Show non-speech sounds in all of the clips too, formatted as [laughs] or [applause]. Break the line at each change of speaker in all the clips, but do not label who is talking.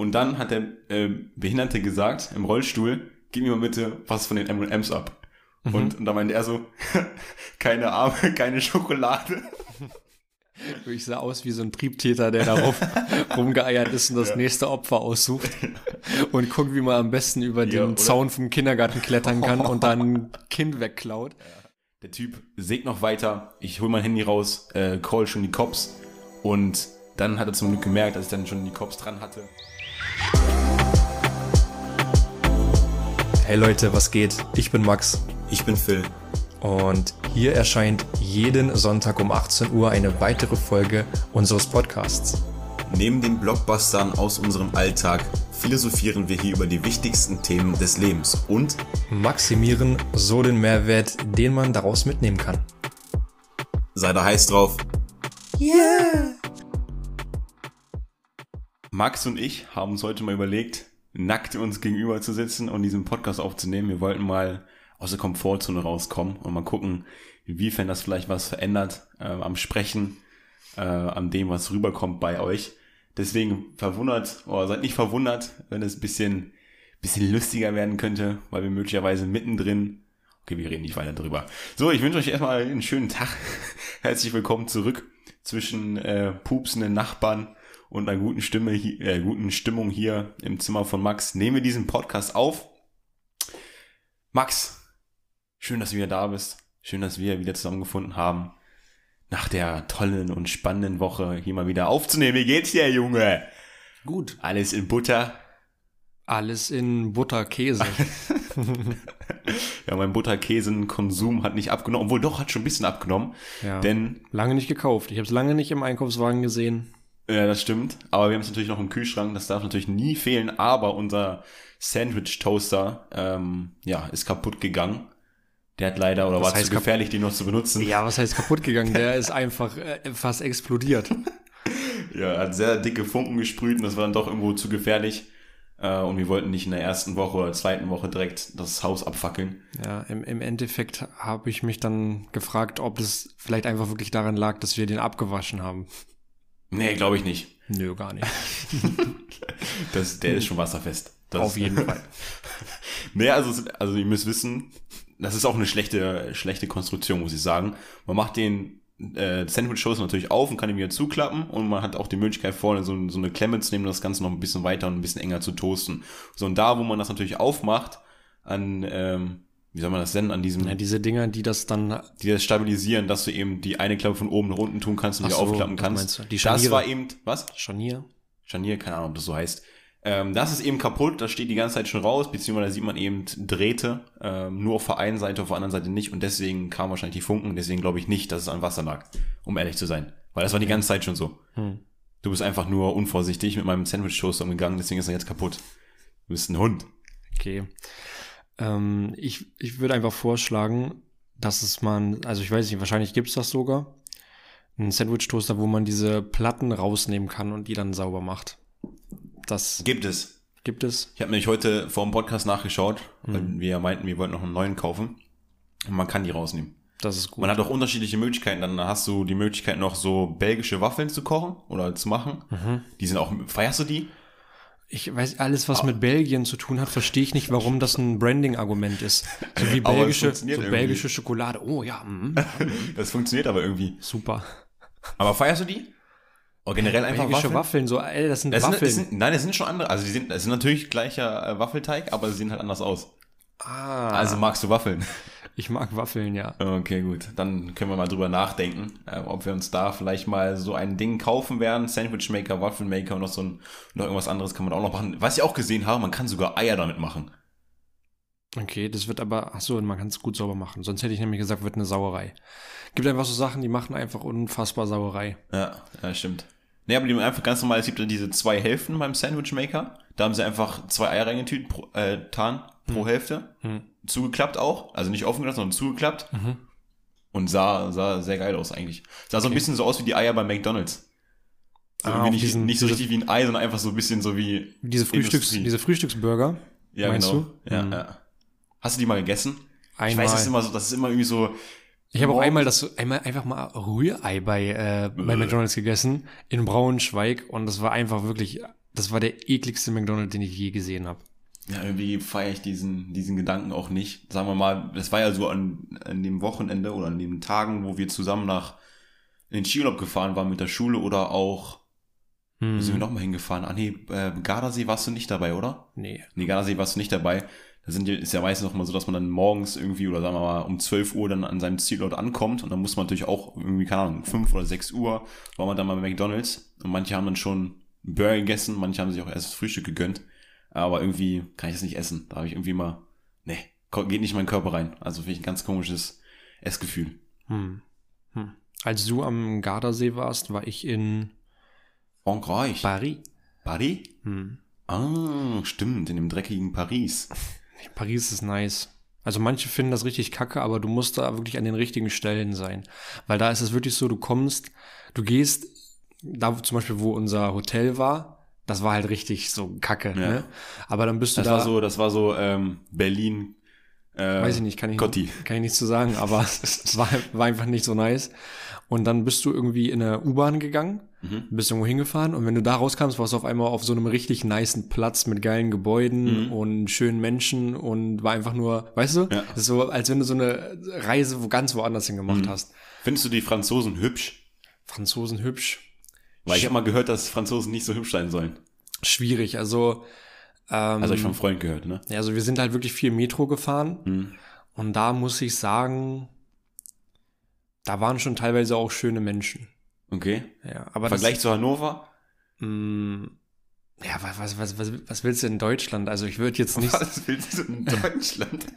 Und dann hat der äh, Behinderte gesagt, im Rollstuhl, gib mir mal bitte was von den M&M's ab. Mhm. Und, und da meinte er so, [laughs] keine Arme, [laughs] keine Schokolade. [laughs]
Ich sah aus wie so ein Triebtäter, der darauf rumgeeiert ist und das ja. nächste Opfer aussucht und guckt, wie man am besten über ja, den Zaun vom Kindergarten klettern kann und dann ein Kind wegklaut.
Der Typ sägt noch weiter, ich hol mein Handy raus, äh, call schon die Cops und dann hat er zum Glück gemerkt, dass ich dann schon die Cops dran hatte.
Hey Leute, was geht? Ich bin Max.
Ich bin Phil.
Und hier erscheint jeden Sonntag um 18 Uhr eine weitere Folge unseres Podcasts.
Neben den Blockbustern aus unserem Alltag philosophieren wir hier über die wichtigsten Themen des Lebens und
maximieren so den Mehrwert, den man daraus mitnehmen kann.
Sei da heiß drauf. Yeah! Max und ich haben uns heute mal überlegt, nackt uns gegenüber zu sitzen und diesen Podcast aufzunehmen. Wir wollten mal aus der Komfortzone rauskommen und mal gucken, inwiefern das vielleicht was verändert äh, am Sprechen, äh, an dem, was rüberkommt bei euch. Deswegen verwundert, oder seid nicht verwundert, wenn es ein bisschen, bisschen lustiger werden könnte, weil wir möglicherweise mittendrin, okay, wir reden nicht weiter drüber. So, ich wünsche euch erstmal einen schönen Tag. [laughs] Herzlich willkommen zurück zwischen äh, pupsenden Nachbarn und einer guten Stimme, äh, guten Stimmung hier im Zimmer von Max. Nehmen wir diesen Podcast auf. Max, Schön, dass du wieder da bist. Schön, dass wir wieder zusammengefunden haben. Nach der tollen und spannenden Woche hier mal wieder aufzunehmen. Wie geht's dir, Junge?
Gut.
Alles in Butter?
Alles in Butterkäse. [laughs] [laughs]
ja, mein Butterkäsenkonsum hat nicht abgenommen, obwohl doch, hat schon ein bisschen abgenommen.
Ja. Denn. Lange nicht gekauft. Ich habe es lange nicht im Einkaufswagen gesehen.
Ja, das stimmt. Aber wir haben es natürlich noch im Kühlschrank. Das darf natürlich nie fehlen. Aber unser Sandwich-Toaster ähm, ja, ist kaputt gegangen. Der hat leider, oder war es zu gefährlich, die noch zu benutzen?
Ja, was heißt kaputt gegangen? Der [laughs] ist einfach äh, fast explodiert. [laughs]
ja, hat sehr dicke Funken gesprüht und das war dann doch irgendwo zu gefährlich. Äh, und wir wollten nicht in der ersten Woche oder zweiten Woche direkt das Haus abfackeln.
Ja, im, im Endeffekt habe ich mich dann gefragt, ob das vielleicht einfach wirklich daran lag, dass wir den abgewaschen haben.
Nee, glaube ich nicht.
Nö, gar nicht. [laughs]
das, der ist schon wasserfest. Das
Auf jeden Fall. [laughs]
nee, also, also ihr müsst wissen, das ist auch eine schlechte, schlechte Konstruktion, muss ich sagen. Man macht den äh, Sandwich Toast natürlich auf und kann ihn wieder zuklappen und man hat auch die Möglichkeit vorne so, so eine Klemme zu nehmen und das Ganze noch ein bisschen weiter und ein bisschen enger zu toasten. So und da, wo man das natürlich aufmacht, an ähm, wie soll man das nennen, an diesem.
Ja, diese Dinger, die das dann.
Die das stabilisieren, dass du eben die eine Klappe von oben nach unten tun kannst und Ach die so, aufklappen kannst.
Die Scharniere.
Das war eben, was?
Scharnier.
Scharnier, keine Ahnung, ob das so heißt. Ähm, das ist eben kaputt, das steht die ganze Zeit schon raus, beziehungsweise sieht man eben Drähte, ähm, nur auf der einen Seite, auf der anderen Seite nicht und deswegen kamen wahrscheinlich die Funken, deswegen glaube ich nicht, dass es an Wasser lag, um ehrlich zu sein. Weil das war die ganze Zeit schon so. Hm. Du bist einfach nur unvorsichtig mit meinem Sandwich-Toaster umgegangen, deswegen ist er jetzt kaputt. Du bist ein Hund.
Okay. Ähm, ich, ich würde einfach vorschlagen, dass es man, also ich weiß nicht, wahrscheinlich gibt's das sogar, ein Sandwich-Toaster, wo man diese Platten rausnehmen kann und die dann sauber macht. Das
gibt es.
Gibt es.
Ich habe nämlich heute vor dem Podcast nachgeschaut, mhm. weil wir meinten, wir wollten noch einen neuen kaufen. Und man kann die rausnehmen.
Das ist gut.
Man hat auch unterschiedliche Möglichkeiten. Dann hast du die Möglichkeit noch so belgische Waffeln zu kochen oder zu machen. Mhm. Die sind auch, feierst du die?
Ich weiß, alles, was ah. mit Belgien zu tun hat, verstehe ich nicht, warum das ein Branding-Argument ist. So wie [laughs] belgische, so belgische Schokolade. Oh ja. Mm, [laughs]
das funktioniert aber irgendwie.
Super.
Aber feierst du die? Oder generell einfach
Waffeln. Waffeln, so, ey, das sind
das
Waffeln.
Sind, sind, nein, das sind schon andere. Also die sind, das sind natürlich gleicher äh, Waffelteig, aber sie sehen halt anders aus.
Ah.
Also magst du Waffeln?
Ich mag Waffeln, ja.
Okay, gut. Dann können wir mal drüber nachdenken, äh, ob wir uns da vielleicht mal so ein Ding kaufen werden. Sandwichmaker, Waffelmaker und noch so ein, noch irgendwas anderes kann man auch noch machen. Was ich auch gesehen habe, man kann sogar Eier damit machen.
Okay, das wird aber, ach so, man kann es gut sauber machen. Sonst hätte ich nämlich gesagt, wird eine Sauerei. Gibt einfach so Sachen, die machen einfach unfassbar Sauerei.
Ja, ja, stimmt. Nee, aber die haben einfach ganz normal, es gibt ja diese zwei Hälften beim Sandwichmaker. Da haben sie einfach zwei Eier reingetütet, pro, äh, pro hm. Hälfte. Hm. Zugeklappt auch. Also nicht offen gelassen, sondern zugeklappt. Mhm. Und sah, sah sehr geil aus eigentlich. Sah okay. so ein bisschen so aus wie die Eier bei McDonalds. So ah, nicht, diesen, nicht so richtig wie ein Ei, sondern einfach so ein bisschen so wie.
Diese Frühstücks, diese Frühstücksburger.
Ja, genau. Du? Ja, mhm. ja. Hast du die mal gegessen?
Einmal.
Ich weiß, das ist immer so, das ist immer irgendwie so.
Ich habe auch einmal das einmal einfach mal Rührei bei äh, bei McDonald's gegessen in Braunschweig und das war einfach wirklich das war der ekligste McDonald's, den ich je gesehen habe.
Ja, irgendwie feiere ich diesen, diesen Gedanken auch nicht. Sagen wir mal, das war ja so an, an dem Wochenende oder an den Tagen, wo wir zusammen nach in den Skiurlaub gefahren waren mit der Schule oder auch,
Hm.
wo sind wir nochmal hingefahren? Ah nee, äh, Gardasee warst du nicht dabei, oder?
Nee.
Nee, Gardasee warst du nicht dabei. Da sind ja, ist ja meistens noch mal so, dass man dann morgens irgendwie oder sagen wir mal um 12 Uhr dann an seinem Zielort ankommt und dann muss man natürlich auch irgendwie, keine Ahnung, 5 oder 6 Uhr war man dann mal bei McDonalds und manche haben dann schon Burger gegessen, manche haben sich auch erst das Frühstück gegönnt. Aber irgendwie kann ich das nicht essen. Da habe ich irgendwie mal, nee, geht nicht in meinen Körper rein. Also finde ich ein ganz komisches Essgefühl.
Hm. Hm. Als du am Gardasee warst, war ich in
Frankreich.
Paris.
Paris?
Hm.
Ah, stimmt, in dem dreckigen Paris. [laughs]
Paris ist nice. Also manche finden das richtig kacke, aber du musst da wirklich an den richtigen Stellen sein. Weil da ist es wirklich so, du kommst, du gehst, da zum Beispiel, wo unser Hotel war, das war halt richtig so kacke,
Ja.
ne? Aber dann bist du
Das
da,
war so, das war so ähm, Berlin. Äh,
weiß ich nicht, kann ich,
Gotti.
kann ich nichts zu sagen, aber [laughs] es war, war einfach nicht so nice. Und dann bist du irgendwie in eine U-Bahn gegangen,
Mhm.
bist irgendwo hingefahren und wenn du da rauskamst, warst du auf einmal auf so einem richtig nicen Platz mit geilen Gebäuden
Mhm.
und schönen Menschen und war einfach nur, weißt du,
Ja.
ist so, als wenn du so eine Reise wo ganz woanders hin gemacht
Mhm.
hast.
Findest du die Franzosen hübsch?
Franzosen hübsch,
Weil ich habe mal gehört, dass Franzosen nicht so hübsch sein sollen.
schwierig, also, ähm,
Also ich vom Freund gehört, ne?
ja, also wir sind halt wirklich viel Metro gefahren
Hm.
und da muss ich sagen, da waren schon teilweise auch schöne Menschen.
Okay.
Ja, aber
Vergleich zu Hannover?
das, mh, ja, was, was, was, was, was willst du in Deutschland? Also ich würde jetzt nicht, [laughs]
Was willst du in Deutschland? [laughs]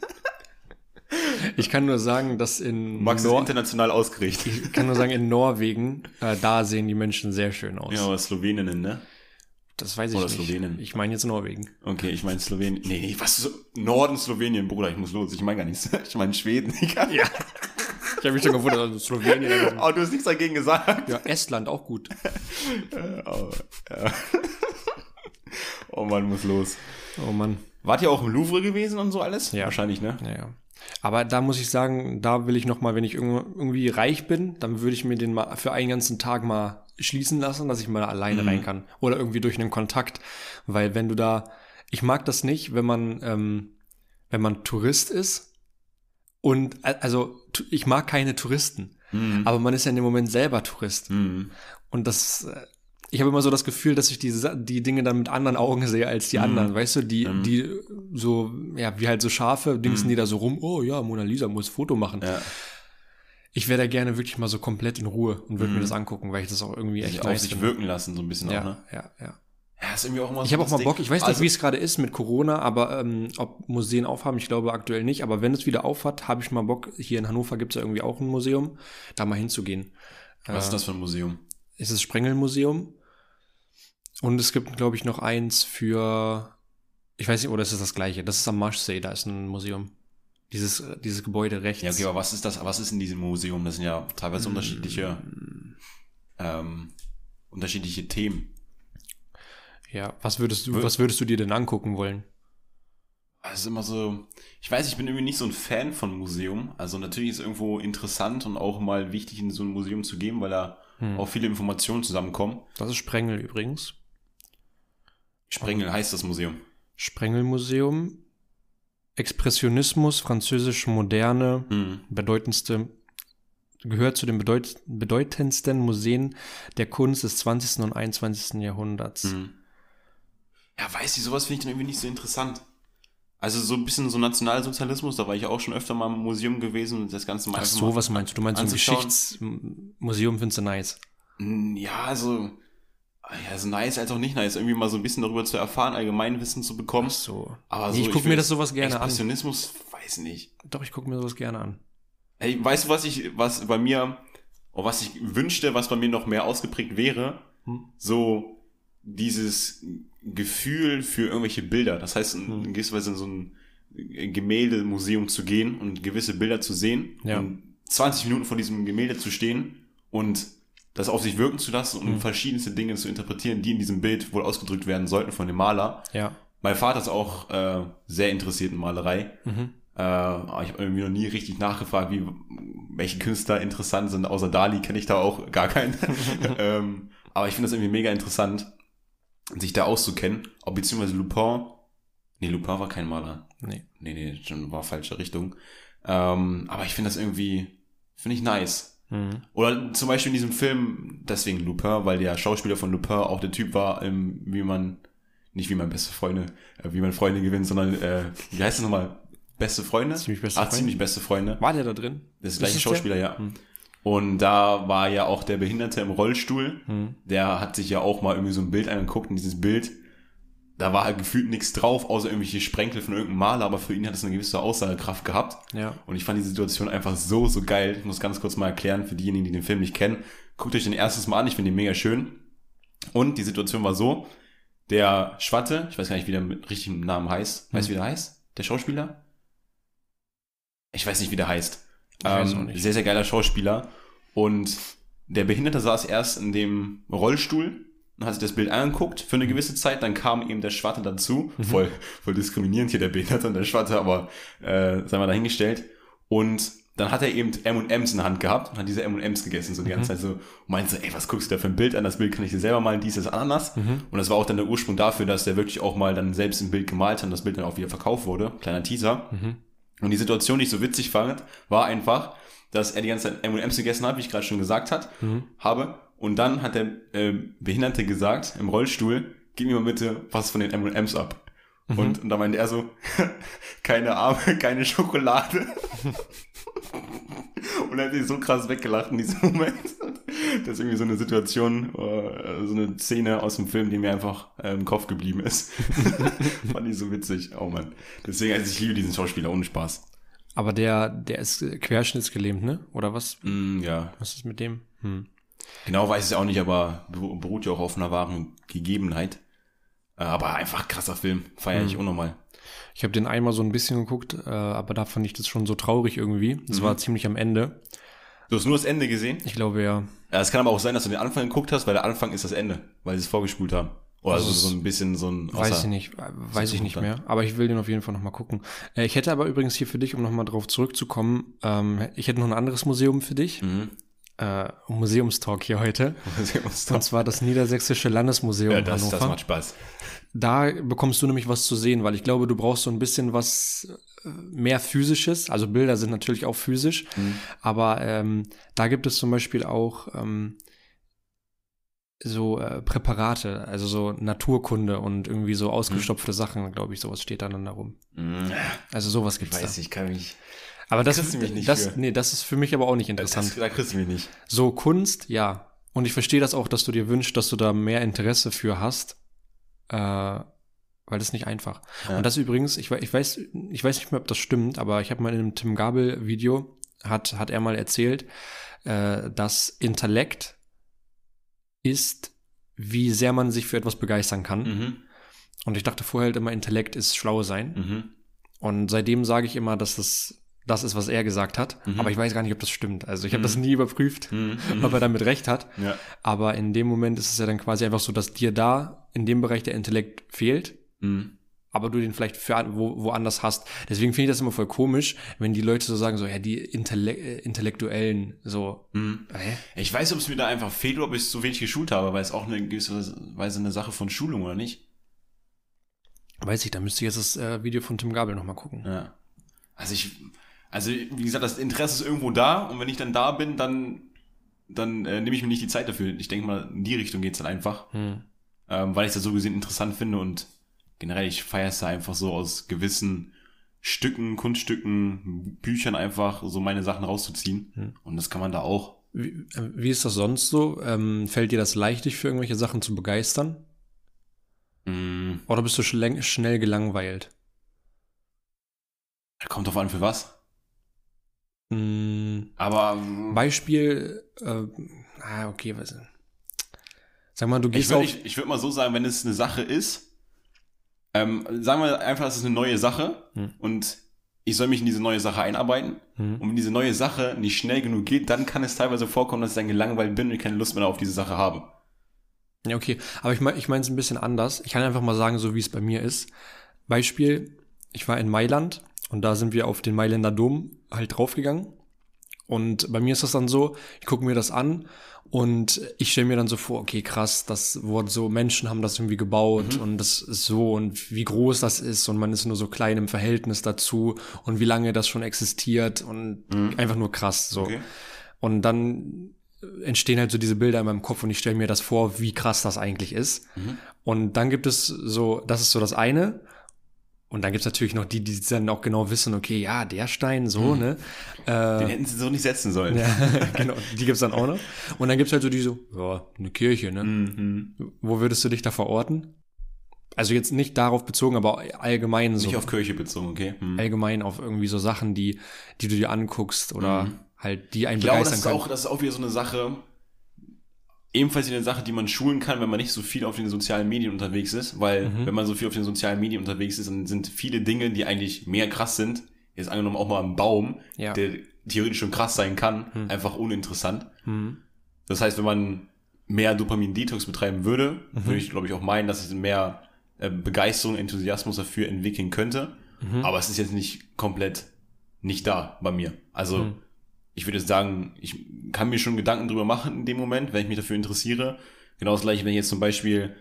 ich kann nur sagen, dass in
Max ist
Nor
international ausgerichtet.
ich kann nur sagen, in Norwegen, äh, da sehen die Menschen sehr schön aus.
Ja, aber Sloweninnen, ne?
das weiß ich
oder
nicht.
Slowenen.
Ich meine jetzt Norwegen.
Okay, ich meine Slowenien. Nee, nee, was? So, Norden Slowenien, Bruder, ich muss los. Ich meine gar nichts. [laughs] Ich meine Schweden. [laughs] Digga.
Ja. Ich habe mich schon gewundert, also Slowenien. [laughs] also-
Oh, du hast nichts dagegen gesagt.
Ja, Estland auch gut.
Oh, ja. oh man, muss los.
Oh Mann.
Wart ihr auch im Louvre gewesen und so alles?
Ja.
Wahrscheinlich, ne?
Ja, ja. Aber da muss ich sagen, da will ich noch mal, wenn ich irgendwie reich bin, dann würde ich mir den mal für einen ganzen Tag mal schließen lassen, dass ich mal alleine
Mhm.
rein kann. Oder irgendwie durch einen Kontakt. Weil wenn du da, ich mag das nicht, wenn man, ähm, wenn man Tourist ist. Und a- also ich mag keine Touristen.
Mhm.
Aber man ist ja in dem Moment selber Tourist.
Mhm.
Und das, äh, ich habe immer so das Gefühl, dass ich die, die Dinge dann mit anderen Augen sehe als die
Mhm.
anderen. Weißt du, die,
Mhm.
die so, ja, wie halt so Schafe, dingsen
Mhm.
die da so rum, oh ja, Mona Lisa muss Foto machen.
Ja.
Ich wäre da gerne wirklich mal so komplett in Ruhe und würde
Mhm.
mir das angucken, weil ich das auch irgendwie echt
auf
nice
sich
finde.
wirken lassen, so ein bisschen
Ja,
auch, ne?
ja, ja.
Ja, ist irgendwie auch immer
Ich
so
habe auch mal. Bock, ich weiß nicht,
Also-
wie es gerade ist mit Corona, aber ähm, ob Museen aufhaben, ich glaube aktuell nicht. Aber wenn es wieder aufhat, habe ich mal Bock. Hier in Hannover gibt es ja irgendwie auch ein Museum, da mal hinzugehen.
Was ist
Äh,
das für ein Museum?
ist das Sprengelmuseum. Und es gibt, glaube ich, noch eins für, ich weiß nicht, oder ist es das gleiche? Das ist am Marschsee, da ist ein Museum. Dieses, äh, dieses Gebäude rechts.
Ja, okay, aber was ist das? Was ist in diesem Museum? Das sind ja teilweise unterschiedliche,
Mm.
ähm, unterschiedliche Themen.
Ja, was würdest du,
Wür-
was würdest du dir denn angucken wollen?
Ist immer so, ich weiß, ich bin irgendwie nicht so ein Fan von Museum. Also natürlich ist es irgendwo interessant und auch mal wichtig, in so ein Museum zu gehen, weil da
Hm.
auch viele Informationen zusammenkommen.
Das ist Sprengel übrigens.
Sprengel heißt das Museum.
Sprengelmuseum. Expressionismus, französische Moderne,
Hm.
bedeutendste, gehört zu den bedeut, bedeutendsten Museen der Kunst des 20. und 21. Jahrhunderts.
Hm. Ja, weiß ich, sowas finde ich dann irgendwie nicht so interessant. Also so ein bisschen so Nationalsozialismus, da war ich auch schon öfter mal im Museum gewesen und das Ganze mal
Ach so, was meinst du? Du meinst so ein. Geschichtsmuseum findest du nice.
Mm, Ja, also, ja, so nice als auch nicht nice, irgendwie mal so ein bisschen darüber zu erfahren, Allgemeinwissen zu bekommen.
so.
Aber
Nee, ich guck mir das sowas gerne an.
Expressionismus, weiß nicht.
Doch, ich gucke mir sowas gerne an.
Ey, weißt du, was ich, was bei mir, oder was ich wünschte, was bei mir noch mehr ausgeprägt wäre?
Hm?
So dieses Gefühl für irgendwelche Bilder. Das heißt, in,
Hm.
in gewisser Weise in so ein Gemäldemuseum zu gehen und gewisse Bilder zu sehen
Ja.
und 20 Minuten vor diesem Gemälde zu stehen und das auf sich wirken zu lassen und
Hm.
verschiedenste Dinge zu interpretieren, die in diesem Bild wohl ausgedrückt werden sollten von dem Maler.
Ja.
Mein Vater ist auch äh, sehr interessiert in Malerei.
Mhm.
Äh, aber ich habe irgendwie noch nie richtig nachgefragt, wie welche Künstler interessant sind. Außer Dali kenne ich da auch gar keinen. [laughs] [laughs] ähm, aber ich finde das irgendwie mega interessant. sich da auszukennen, ob beziehungsweise Lupin, nee, Lupin war kein Maler.
Nee.
Nee, nee, schon war falsche Richtung. Ähm, aber ich finde das irgendwie, finde ich nice.
Mhm.
Oder zum Beispiel in diesem Film, deswegen Lupin, weil der Schauspieler von Lupin auch der Typ war, ähm, wie man, nicht wie man beste Freunde, äh, wie man Freunde gewinnt, sondern, äh, wie heißt es nochmal? Beste Freunde?
Ziemlich beste
ah,
Freunde.
ziemlich beste Freunde.
War der da drin?
Das ist der gleiche Schauspieler, ja.
Hm.
Und da war ja auch der Behinderte im Rollstuhl.
Hm.
Der hat sich ja auch mal irgendwie so ein Bild angeguckt und dieses Bild, da war halt gefühlt nichts drauf, außer irgendwelche Sprenkel von irgendeinem Maler, aber für ihn hat es eine gewisse Aussagekraft gehabt.
Ja.
Und ich fand die Situation einfach so, so geil. Ich muss ganz kurz mal erklären für diejenigen, die den Film nicht kennen. Guckt euch den erstes Mal an, ich finde ihn mega schön. Und die Situation war so, der Schwatte, ich weiß gar nicht, wie der mit richtigem Namen heißt. Weißt du, wie der heißt? Der Schauspieler? Ich weiß nicht, wie der heißt.
Ich
Ähm,
nicht.
sehr, sehr geiler Schauspieler. Und der Behinderte saß erst in dem Rollstuhl und hat sich das Bild angeguckt für eine gewisse Zeit. Dann kam eben der Schwatte dazu.
Mhm.
Voll, voll diskriminierend hier der Behinderte und der Schwatte, aber äh, sei mal dahingestellt. Und dann hat er eben M&M's in der Hand gehabt und hat diese M&M's gegessen, so die
Mhm.
ganze Zeit so. Und meinte so, ey, was guckst du da für ein Bild an? Das Bild kann ich dir selber malen, dies ist Ananas.
Mhm.
Und das war auch dann der Ursprung dafür, dass der wirklich auch mal dann selbst ein Bild gemalt hat und das Bild dann auch wieder verkauft wurde. Kleiner Teaser.
Mhm.
Und die Situation, die ich so witzig fand, war einfach, dass er die ganze Zeit M&M's gegessen hat, wie ich gerade schon gesagt hat,
Mhm.
habe. Und dann hat der äh, Behinderte gesagt, im Rollstuhl, gib mir mal bitte was von den M&M's ab.
Mhm.
Und, und da meinte er so, [laughs] keine Arme, [laughs] keine Schokolade. [laughs] und er hat sich so krass weggelacht in diesem Moment. Das ist irgendwie so eine Situation, äh, so eine Szene aus dem Film, die mir einfach äh, im Kopf geblieben ist. Fand ich so witzig. Oh Mann. Deswegen, also ich liebe diesen Schauspieler, ohne Spaß.
Aber der, der ist äh, querschnittsgelähmt, ne? Oder was?
Mm, ja,
Was ist mit dem? Hm.
Genau weiß ich es auch nicht, aber beru- beruht ja auch auf einer wahren Gegebenheit. Äh, aber einfach krasser Film. Feier ich
Mhm.
unnormal.
Ich habe den einmal so ein bisschen geguckt, äh, aber da fand ich das schon so traurig irgendwie. Das
Mhm.
war ziemlich am Ende.
Du hast nur das Ende gesehen?
Ich glaube ja.
Ja, es kann aber auch sein, dass du den Anfang geguckt hast, weil der Anfang ist das Ende, weil sie es vorgespult haben. Oder
Also
so, ein bisschen so ein
Weiß ich nicht, äh, weiß ich nicht mehr. Aber ich will den auf jeden Fall nochmal gucken. Ich hätte aber übrigens hier für dich, um nochmal drauf zurückzukommen, ähm, ich hätte noch ein anderes Museum für dich.
Mhm.
Äh, Museumstalk hier heute.
ja,
Und zwar das Niedersächsische Landesmuseum
das,
Hannover.
das macht Spaß.
da bekommst du nämlich was zu sehen, weil ich glaube, du brauchst so ein bisschen was äh, mehr physisches. Also Bilder sind natürlich auch physisch,
Mhm.
aber ähm, da gibt es zum Beispiel auch ähm, so äh, Präparate, also so Naturkunde und irgendwie so ausgestopfte Sachen, glaube ich, sowas steht da dann darum.
Mhm.
Also sowas
Ich
gibt's
weiß,
da.
ich kann mich.
Aber das,
kriegst du mich nicht
das,
für.
nee, das ist für mich aber auch nicht interessant.
Das, da kriegst du mich nicht.
So Kunst, ja. Und ich verstehe das auch, dass du dir wünschst, dass du da mehr Interesse für hast, äh, weil das ist nicht einfach.
Ja.
Und das übrigens, ich, ich weiß, ich weiß nicht mehr, ob das stimmt, aber ich habe mal in einem Tim Gabel Video hat hat er mal erzählt, äh, dass Intellekt ist, wie sehr man sich für etwas begeistern kann.
Mhm.
Und ich dachte vorher halt immer, Intellekt ist schlau sein.
Mhm.
Und seitdem sage ich immer, dass das das ist, was er gesagt hat.
Mhm.
Aber ich weiß gar nicht, ob das stimmt. Also ich habe
Mhm.
das nie überprüft,
Mhm. [laughs]
ob er damit recht hat.
Ja.
Aber in dem Moment ist es ja dann quasi einfach so, dass dir da in dem Bereich der Intellekt fehlt,
Mhm.
aber du den vielleicht für, wo, woanders hast. Deswegen finde ich das immer voll komisch, wenn die Leute so sagen, so, ja, die Intelle äh, Intellektuellen, so,
Mhm. Ich weiß, ob es mir da einfach fehlt oder ob ich zu wenig geschult habe, weil es auch eine gewisse Weise eine Sache von Schulung oder nicht.
Weiß ich, da müsste ich jetzt das äh, Video von Tim Gabel nochmal gucken.
Ja. Also ich, also wie gesagt, das Interesse ist irgendwo da und wenn ich dann da bin, dann, dann äh, nehme ich mir nicht die Zeit dafür. Ich denke mal, in die Richtung geht's dann einfach,
Hm.
ähm, weil ich das so gesehen interessant finde und generell, ich feiere es da einfach so aus gewissen Stücken, Kunststücken, Büchern einfach so meine Sachen rauszuziehen.
Hm.
Und das kann man da auch.
Wie, äh, wie ist das sonst so? Ähm, fällt dir das leicht, dich für irgendwelche Sachen zu begeistern?
Mm,
Oder bist du schnell, schnell gelangweilt?
kommt drauf an für was.
Hm,
Aber mm,
Beispiel, äh, ah, okay, nicht. Sag mal, du
ich
gehst
würde
auf.
ich, ich würd mal so sagen, wenn es eine Sache ist, ähm, sagen wir einfach, es ist eine neue Sache
Hm.
und ich soll mich in diese neue Sache einarbeiten.
Hm.
Und wenn diese neue Sache nicht schnell genug geht, dann kann es teilweise vorkommen, dass ich dann gelangweilt bin und ich keine Lust mehr auf diese Sache habe.
Ja, okay. Aber ich meine ich meine es ein bisschen anders. Ich kann einfach mal sagen, so wie es bei mir ist. Beispiel, ich war in Mailand und da sind wir auf den Mailänder Dom halt draufgegangen. Und bei mir ist das dann so, ich gucke mir das an und ich stelle mir dann so vor, okay, krass, das wurde so, Menschen haben das irgendwie gebaut
Mhm.
und das ist so und wie groß das ist und man ist nur so klein im Verhältnis dazu und wie lange das schon existiert und einfach nur krass so.
Mhm. Okay.
Und dann entstehen halt so diese Bilder in meinem Kopf und ich stelle mir das vor, wie krass das eigentlich ist.
Mhm.
Und dann gibt es so, das ist so das eine. Und dann gibt's natürlich noch die, die dann auch genau wissen, okay, ja, der Stein, so, ne? Äh,
Den hätten sie so nicht setzen sollen.
ja, [laughs] genau, die gibt's dann auch noch. Und dann gibt's halt so die so, ja, eine Kirche, ne?
Mhm.
Wo würdest du dich da verorten? Also jetzt nicht darauf bezogen, aber allgemein so.
Nicht auf Kirche bezogen, okay? Mhm.
allgemein auf irgendwie so Sachen, die, die du dir anguckst oder halt die einen
Ich glaube, das
begeistern
ist,
können.
auch, das ist auch wieder so eine Sache, ebenfalls eine Sache, die man schulen kann, wenn man nicht so viel auf den sozialen Medien unterwegs ist, weil
Mhm.
wenn man so viel auf den sozialen Medien unterwegs ist, dann sind viele Dinge, die eigentlich mehr krass sind, jetzt angenommen auch mal ein Baum,
Ja.
der theoretisch schon krass sein kann, einfach uninteressant.
Mhm.
Das heißt, wenn man mehr Dopamin-Detox betreiben würde,
Mhm.
würde ich, glaube ich, auch meinen, dass ich mehr äh, Begeisterung, Enthusiasmus dafür entwickeln könnte.
Mhm.
Aber es ist jetzt nicht komplett nicht da bei mir. Also
Mhm.
Ich würde sagen, ich kann mir schon Gedanken drüber machen in dem Moment, wenn ich mich dafür interessiere. Genau das gleiche, wenn ich jetzt zum Beispiel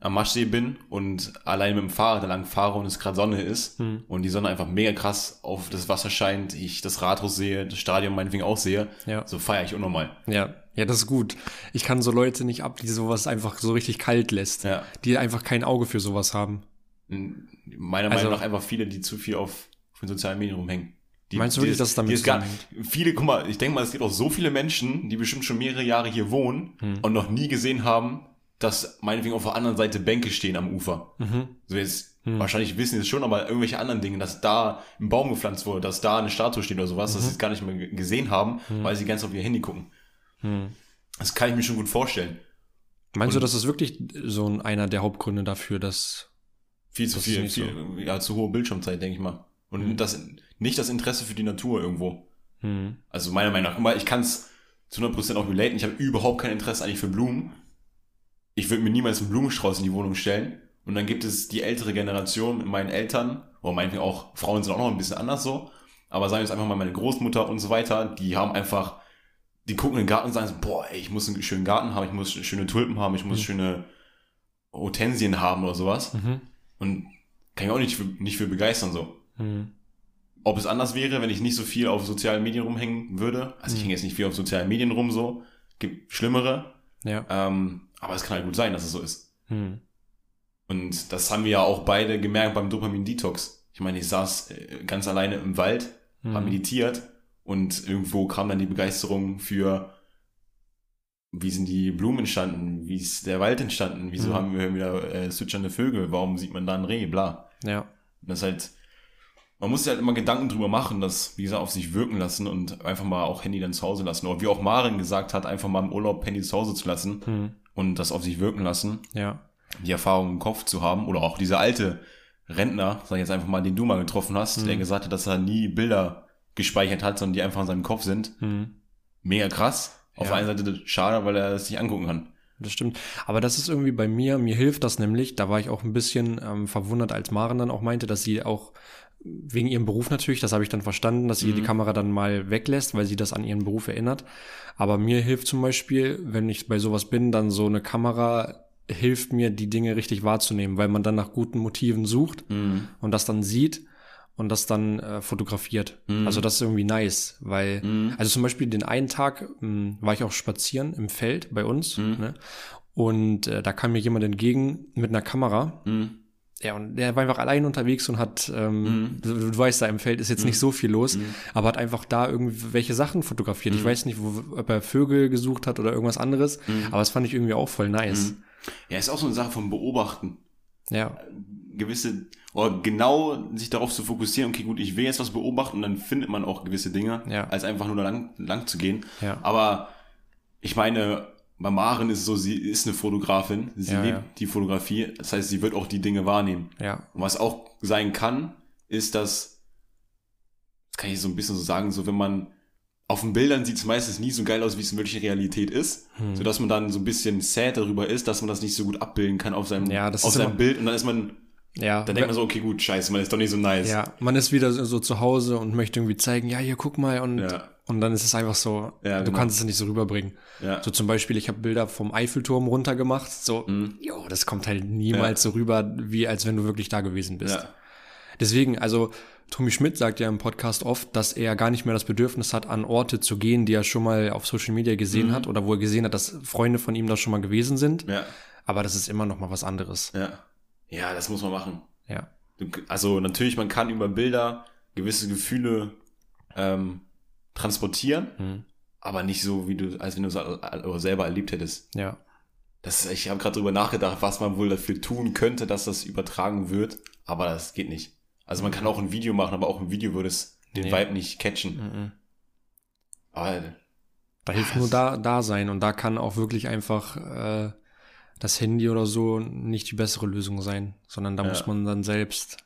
am Maschsee bin und allein mit dem Fahrrad lang fahre und es gerade Sonne ist
Mhm.
und die Sonne einfach mega krass auf das Wasser scheint, ich das Rathaus sehe, das Stadion meinetwegen auch sehe,
Ja.
so feiere ich unnormal.
Ja, ja, das ist gut. Ich kann so Leute nicht ab, die sowas einfach so richtig kalt lässt.
Ja.
Die einfach kein Auge für sowas haben.
Meiner
Also-
Meinung nach einfach viele, die zu viel auf, auf den sozialen Medien rumhängen. Die,
Meinst du wirklich, dass es damit
es gar? Viele, guck mal, ich denke mal, es gibt auch so viele Menschen, die bestimmt schon mehrere Jahre hier wohnen
Hm.
und noch nie gesehen haben, dass meinetwegen auf der anderen Seite Bänke stehen am Ufer.
Mhm.
So jetzt,
Hm.
wahrscheinlich wissen sie es schon, aber irgendwelche anderen Dinge, dass da ein Baum gepflanzt wurde, dass da eine Statue steht oder sowas,
Mhm.
dass sie es gar nicht mehr ge- gesehen haben, weil sie ganz auf ihr Handy gucken.
Hm.
Das kann ich mir schon gut vorstellen.
Meinst du,
Und-
das ist wirklich so ein, einer der Hauptgründe dafür, dass.
Viel zu
ist
viel, viel ja, zu hohe Bildschirmzeit, denke ich mal. Und das, nicht das Interesse für die Natur irgendwo.
Hm.
Also meiner Meinung nach, mal, ich kann es zu 100% auch relaten. Ich habe überhaupt kein Interesse eigentlich für Blumen. Ich würde mir niemals einen Blumenstrauß in die Wohnung stellen. Und dann gibt es die ältere Generation meinen Eltern, oder meinetwegen auch, Frauen sind auch noch ein bisschen anders so. Aber sagen wir jetzt einfach mal meine Großmutter und so weiter, die haben einfach, die gucken in den Garten und sagen so, boah, ey, ich muss einen schönen Garten haben, ich muss schöne Tulpen haben, ich muss
Mhm.
schöne Hortensien haben oder sowas.
Mhm.
Und kann ich auch nicht für, nicht für begeistern so.
Hm.
Ob es anders wäre, wenn ich nicht so viel auf sozialen Medien rumhängen würde. Also ich
Mhm.
hänge jetzt nicht viel auf sozialen Medien rum so. Gibt schlimmere.
Ja.
Ähm, aber es kann halt gut sein, dass es so ist.
Hm.
Und das haben wir ja auch beide gemerkt beim Dopamin-Detox. Ich meine, ich saß äh, ganz alleine im Wald, habe
Hm.
meditiert und irgendwo kam dann die Begeisterung für, wie sind die Blumen entstanden, wie ist der Wald entstanden, wieso
Mhm.
haben wir wieder äh, zwitschernde Vögel, warum sieht man da ein Reh, bla.
Ja.
Und das ist halt, man muss sich halt immer Gedanken drüber machen, das, wie gesagt, auf sich wirken lassen und einfach mal auch Handy dann zu Hause lassen. Oder wie auch Maren gesagt hat, einfach mal im Urlaub Handy zu Hause zu lassen
Hm.
und das auf sich wirken lassen,
Ja.
die Erfahrung im Kopf zu haben. Oder auch dieser alte Rentner, sag ich jetzt einfach mal, den du mal getroffen hast,
Mhm.
der gesagt hat, dass er nie Bilder gespeichert hat, sondern die einfach in seinem Kopf sind.
Hm.
Mega krass. Auf
Ja.
der einen Seite schade, weil er es nicht angucken kann.
Das stimmt. Aber das ist irgendwie bei mir, mir hilft das nämlich. Da war ich auch ein bisschen ähm, verwundert, als Maren dann auch meinte, dass sie auch wegen ihrem Beruf natürlich, das habe ich dann verstanden, dass sie
Mhm.
die Kamera dann mal weglässt, weil sie das an ihren Beruf erinnert. Aber mir hilft zum Beispiel, wenn ich bei sowas bin, dann so eine Kamera hilft mir, die Dinge richtig wahrzunehmen, weil man dann nach guten Motiven sucht
Mhm.
und das dann sieht und das dann äh, fotografiert.
Mhm.
Also das ist irgendwie nice, weil,
Mhm.
also zum Beispiel den einen Tag mh, war ich auch spazieren im Feld bei uns
Mhm.
ne? und äh, da kam mir jemand entgegen mit einer Kamera.
Mhm.
Ja, und der war einfach allein unterwegs und hat, ähm,
Mhm.
du, du weißt, da im Feld ist jetzt nicht so viel los,
Mhm.
aber hat einfach da irgendwelche Sachen fotografiert. Ich
Mhm.
weiß nicht, wo, ob er Vögel gesucht hat oder irgendwas anderes,
Mhm.
aber das fand ich irgendwie auch voll nice.
Mhm. Ja, ist auch so eine Sache vom Beobachten.
Ja,
gewisse, oder genau sich darauf zu fokussieren, okay, gut, ich will jetzt was beobachten und dann findet man auch gewisse Dinge,
Ja.
als einfach nur lang, lang zu gehen.
ja,
Aber ich meine, bei Maren ist es so, sie ist eine Fotografin, sie
Ja,
lebt
ja.
die Fotografie, das heißt, sie wird auch die Dinge wahrnehmen.
ja,
Und was auch sein kann, ist, dass, das kann ich so ein bisschen so sagen, so wenn man auf den Bildern sieht es meistens nie so geil aus, wie es in wirklicher Realität ist,
Hm.
so dass man dann so ein bisschen sad darüber ist, dass man das nicht so gut abbilden kann auf seinem,
Ja,
auf seinem
immer-
Bild und dann ist man
ja.
dann denkt man so, okay, gut, scheiße, man ist doch nicht so nice.
Ja, man ist wieder so, so zu Hause und möchte irgendwie zeigen, ja, hier guck mal und
Ja.
Und dann ist es einfach so,
Ja,
du
genau.
kannst es nicht so rüberbringen.
Ja.
So zum Beispiel, ich habe Bilder vom Eiffelturm runtergemacht, so,
Mhm.
jo, das kommt halt niemals so rüber, wie als wenn du wirklich da gewesen bist.
Ja.
Deswegen, also Tommy Schmidt sagt ja im Podcast oft, dass er gar nicht mehr das Bedürfnis hat, an Orte zu gehen, die er schon mal auf Social Media gesehen hat oder wo er gesehen hat, dass Freunde von ihm da schon mal gewesen sind.
Ja.
Aber das ist immer noch mal was anderes.
Ja. Ja, das muss man machen.
Ja.
Also natürlich, man kann über Bilder gewisse Gefühle ähm, transportieren,
Mhm.
aber nicht so, wie du, als wenn du es selber erlebt hättest.
Ja.
Das ist, ich habe gerade drüber nachgedacht, was man wohl dafür tun könnte, dass das übertragen wird, aber das geht nicht. Also man kann auch ein Video machen, aber auch ein Video würde es den
Nee.
Vibe nicht catchen.
Mhm.
Aber
Da hilft nur da, da sein und da kann auch wirklich einfach äh, das Handy oder so nicht die bessere Lösung sein, sondern da
Ja.
muss man dann selbst,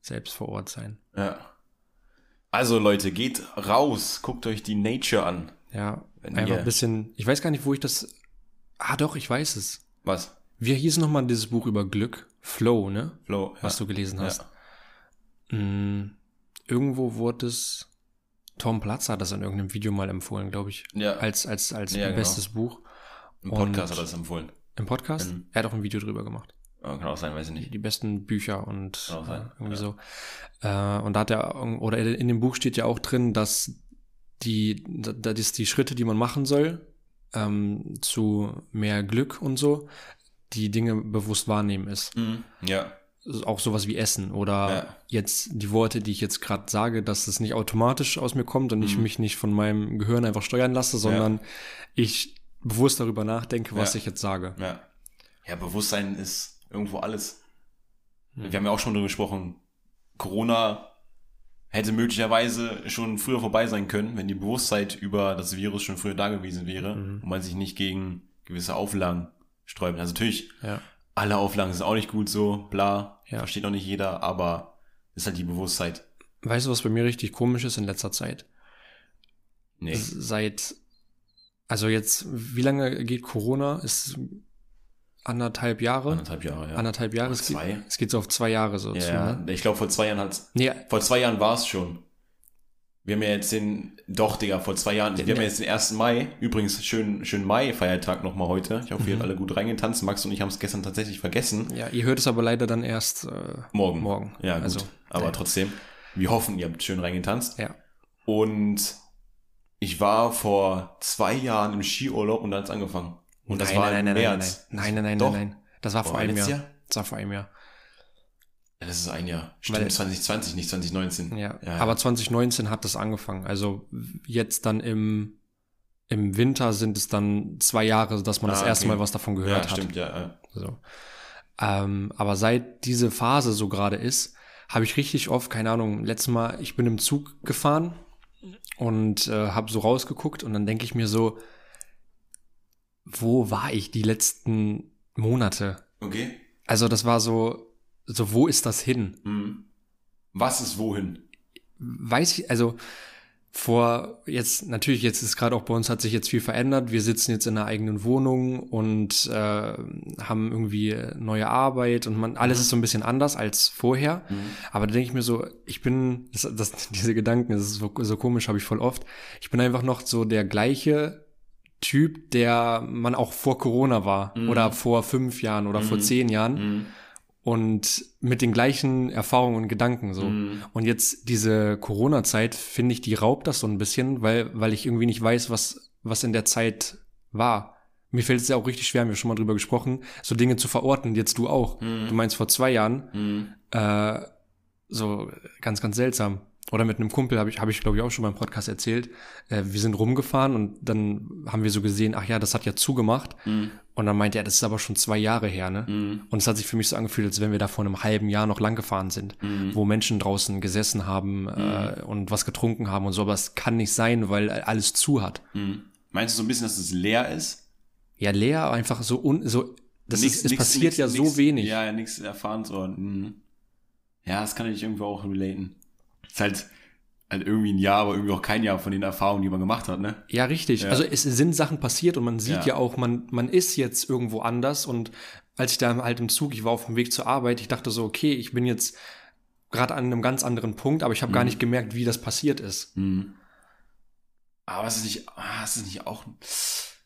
selbst vor Ort sein.
ja. Also Leute, geht raus, guckt euch die Nature an.
Ja,
Wenn
einfach
ihr-
ein bisschen, ich weiß gar nicht, wo ich das, ah doch, ich weiß es.
Was?
Wie hieß nochmal dieses Buch über Glück? Flow, ne?
Flo,
Was
ja.
du gelesen hast.
Ja.
Mm, irgendwo wurde es, Tom Platz hat das in irgendeinem Video mal empfohlen, glaube ich.
Ja.
Als, als, als
Ja, genau.
bestes Buch.
Im Podcast
Und-
hat er das empfohlen.
Im Podcast?
Mhm.
Er hat auch ein Video drüber gemacht.
Ja, kann auch sein, weiß ich nicht.
die besten Bücher und
Kann auch sein,
äh, irgendwie
ja.
so. Äh, und da hat er, oder in dem Buch steht ja auch drin, dass die, da- das die Schritte, die man machen soll, ähm, zu mehr Glück und so, die Dinge bewusst wahrnehmen ist.
Mhm. Ja.
Auch sowas wie Essen oder
Ja.
jetzt die Worte, die ich jetzt gerade sage, dass es nicht automatisch aus mir kommt und ich
Mhm.
mich nicht von meinem Gehirn einfach steuern lasse, sondern ich bewusst darüber nachdenke, was
Ja.
ich jetzt sage.
Ja. Ja, Bewusstsein ist irgendwo alles.
Mhm.
Wir haben ja auch schon darüber gesprochen. Corona hätte möglicherweise schon früher vorbei sein können, wenn die Bewusstheit über das Virus schon früher da gewesen wäre
Mhm.
und man sich nicht gegen gewisse Auflagen sträubt. Also natürlich,
Ja.
alle Auflagen sind auch nicht gut so, bla,
Ja.
versteht auch nicht jeder, aber ist halt die Bewusstheit.
Weißt du, was bei mir richtig komisch ist in letzter Zeit?
Nee.
seit, also jetzt, wie lange geht Corona? Ist anderthalb Jahre?
Anderthalb Jahre, ja.
Anderthalb Jahre. Es geht,
zwei.
es geht so auf zwei Jahre so
ja,
zu,
ja.
ne?
Ich glaube, vor zwei Jahren hat's
Nee,
Vor zwei Jahren war es schon. Wir haben ja jetzt den, doch, Digga, vor zwei Jahren, wir haben ja jetzt den 1. Mai. Übrigens, schönen schön Mai-Feiertag nochmal heute. Ich hoffe, ihr
Mhm.
habt alle gut reingetanzt. Max und ich haben es gestern tatsächlich vergessen.
ja, ihr hört es aber leider dann erst äh,
Morgen.
morgen.
Ja, gut.
Also,
Aber
ja.
trotzdem, wir hoffen, ihr habt schön reingetanzt.
Ja.
Und ich war vor zwei Jahren im Skiurlaub und da hat's angefangen. Und das
nein,
war
nein,
im
nein, nein,
März.
nein, nein, nein, nein, nein, nein. Das war vor einem Jahr.
Jahr?
Das war vor einem Jahr.
Ja, das ist ein Jahr. Stimmt,
Weil-
2020, nicht 2019.
Ja.
Ja, ja.
Aber 2019 hat das angefangen. Also jetzt dann im, im Winter sind es dann zwei Jahre, dass man das
Ah,
erste
okay.
Mal was davon
ja,
gehört hat.
stimmt, ja. ja.
So. Ähm, aber seit diese Phase so gerade ist, habe ich richtig oft, keine Ahnung, letztes Mal, ich bin im Zug gefahren und äh, habe so rausgeguckt und dann denke ich mir so, wo war ich die letzten Monate?
Okay.
Also das war so, so wo ist das hin?
Mhm. Was ist wohin?
weiß ich, also vor jetzt, natürlich, jetzt ist gerade auch bei uns hat sich jetzt viel verändert. Wir sitzen jetzt in einer eigenen Wohnung und äh, haben irgendwie neue Arbeit und man, alles ist so ein bisschen anders als vorher. Aber da denke ich mir so, ich bin, das, das, [laughs] diese Gedanken, das ist so, so komisch, habe ich voll oft. Ich bin einfach noch so der gleiche Typ, der man auch vor Corona war
Mhm.
oder vor fünf Jahren oder vor
Mhm.
zehn Jahren
Mhm.
und mit den gleichen Erfahrungen und Gedanken so.
Mhm.
Und jetzt diese Corona-Zeit, finde ich, die raubt das so ein bisschen, weil, weil ich irgendwie nicht weiß, was, was in der Zeit war. Mir fällt es ja auch richtig schwer, haben wir schon mal drüber gesprochen, so Dinge zu verorten, jetzt du auch.
Mhm.
Du meinst vor zwei Jahren,
Mhm.
äh, so ganz, ganz seltsam. Oder mit einem Kumpel habe ich, habe ich glaube ich auch schon mal im Podcast erzählt. Äh, wir sind rumgefahren und dann haben wir so gesehen, ach ja, das hat ja zugemacht.
Mhm.
Und dann meinte er, das ist aber schon zwei Jahre her, ne?
Mhm.
Und es hat sich für mich so angefühlt, als wenn wir da vor einem halben Jahr noch lang gefahren sind,
Mhm.
wo Menschen draußen gesessen haben äh, und was getrunken haben und so. Aber es kann nicht sein, weil alles zu hat.
Mhm. Meinst du so ein bisschen, dass es leer ist?
Ja, leer, einfach so un, so. Das
Nix-
ist, es
nix-
passiert
nix-
ja so wenig.
Ja, ja nichts erfahren so. Mhm. Ja, das kann ich irgendwo auch relaten. Ist halt, halt irgendwie ein Jahr, aber irgendwie auch kein Jahr von den Erfahrungen, die man gemacht hat, ne?
Ja, richtig.
Ja.
Also es sind Sachen passiert und man sieht
Ja.
ja, auch, man, man ist jetzt irgendwo anders. Und als ich da halt im Zug, ich war auf dem Weg zur Arbeit, ich dachte so, okay, ich bin jetzt gerade an einem ganz anderen Punkt, aber ich habe gar
Mhm.
nicht gemerkt, wie das passiert ist.
Mhm. Aber ist es nicht, ah, ist es nicht auch, ist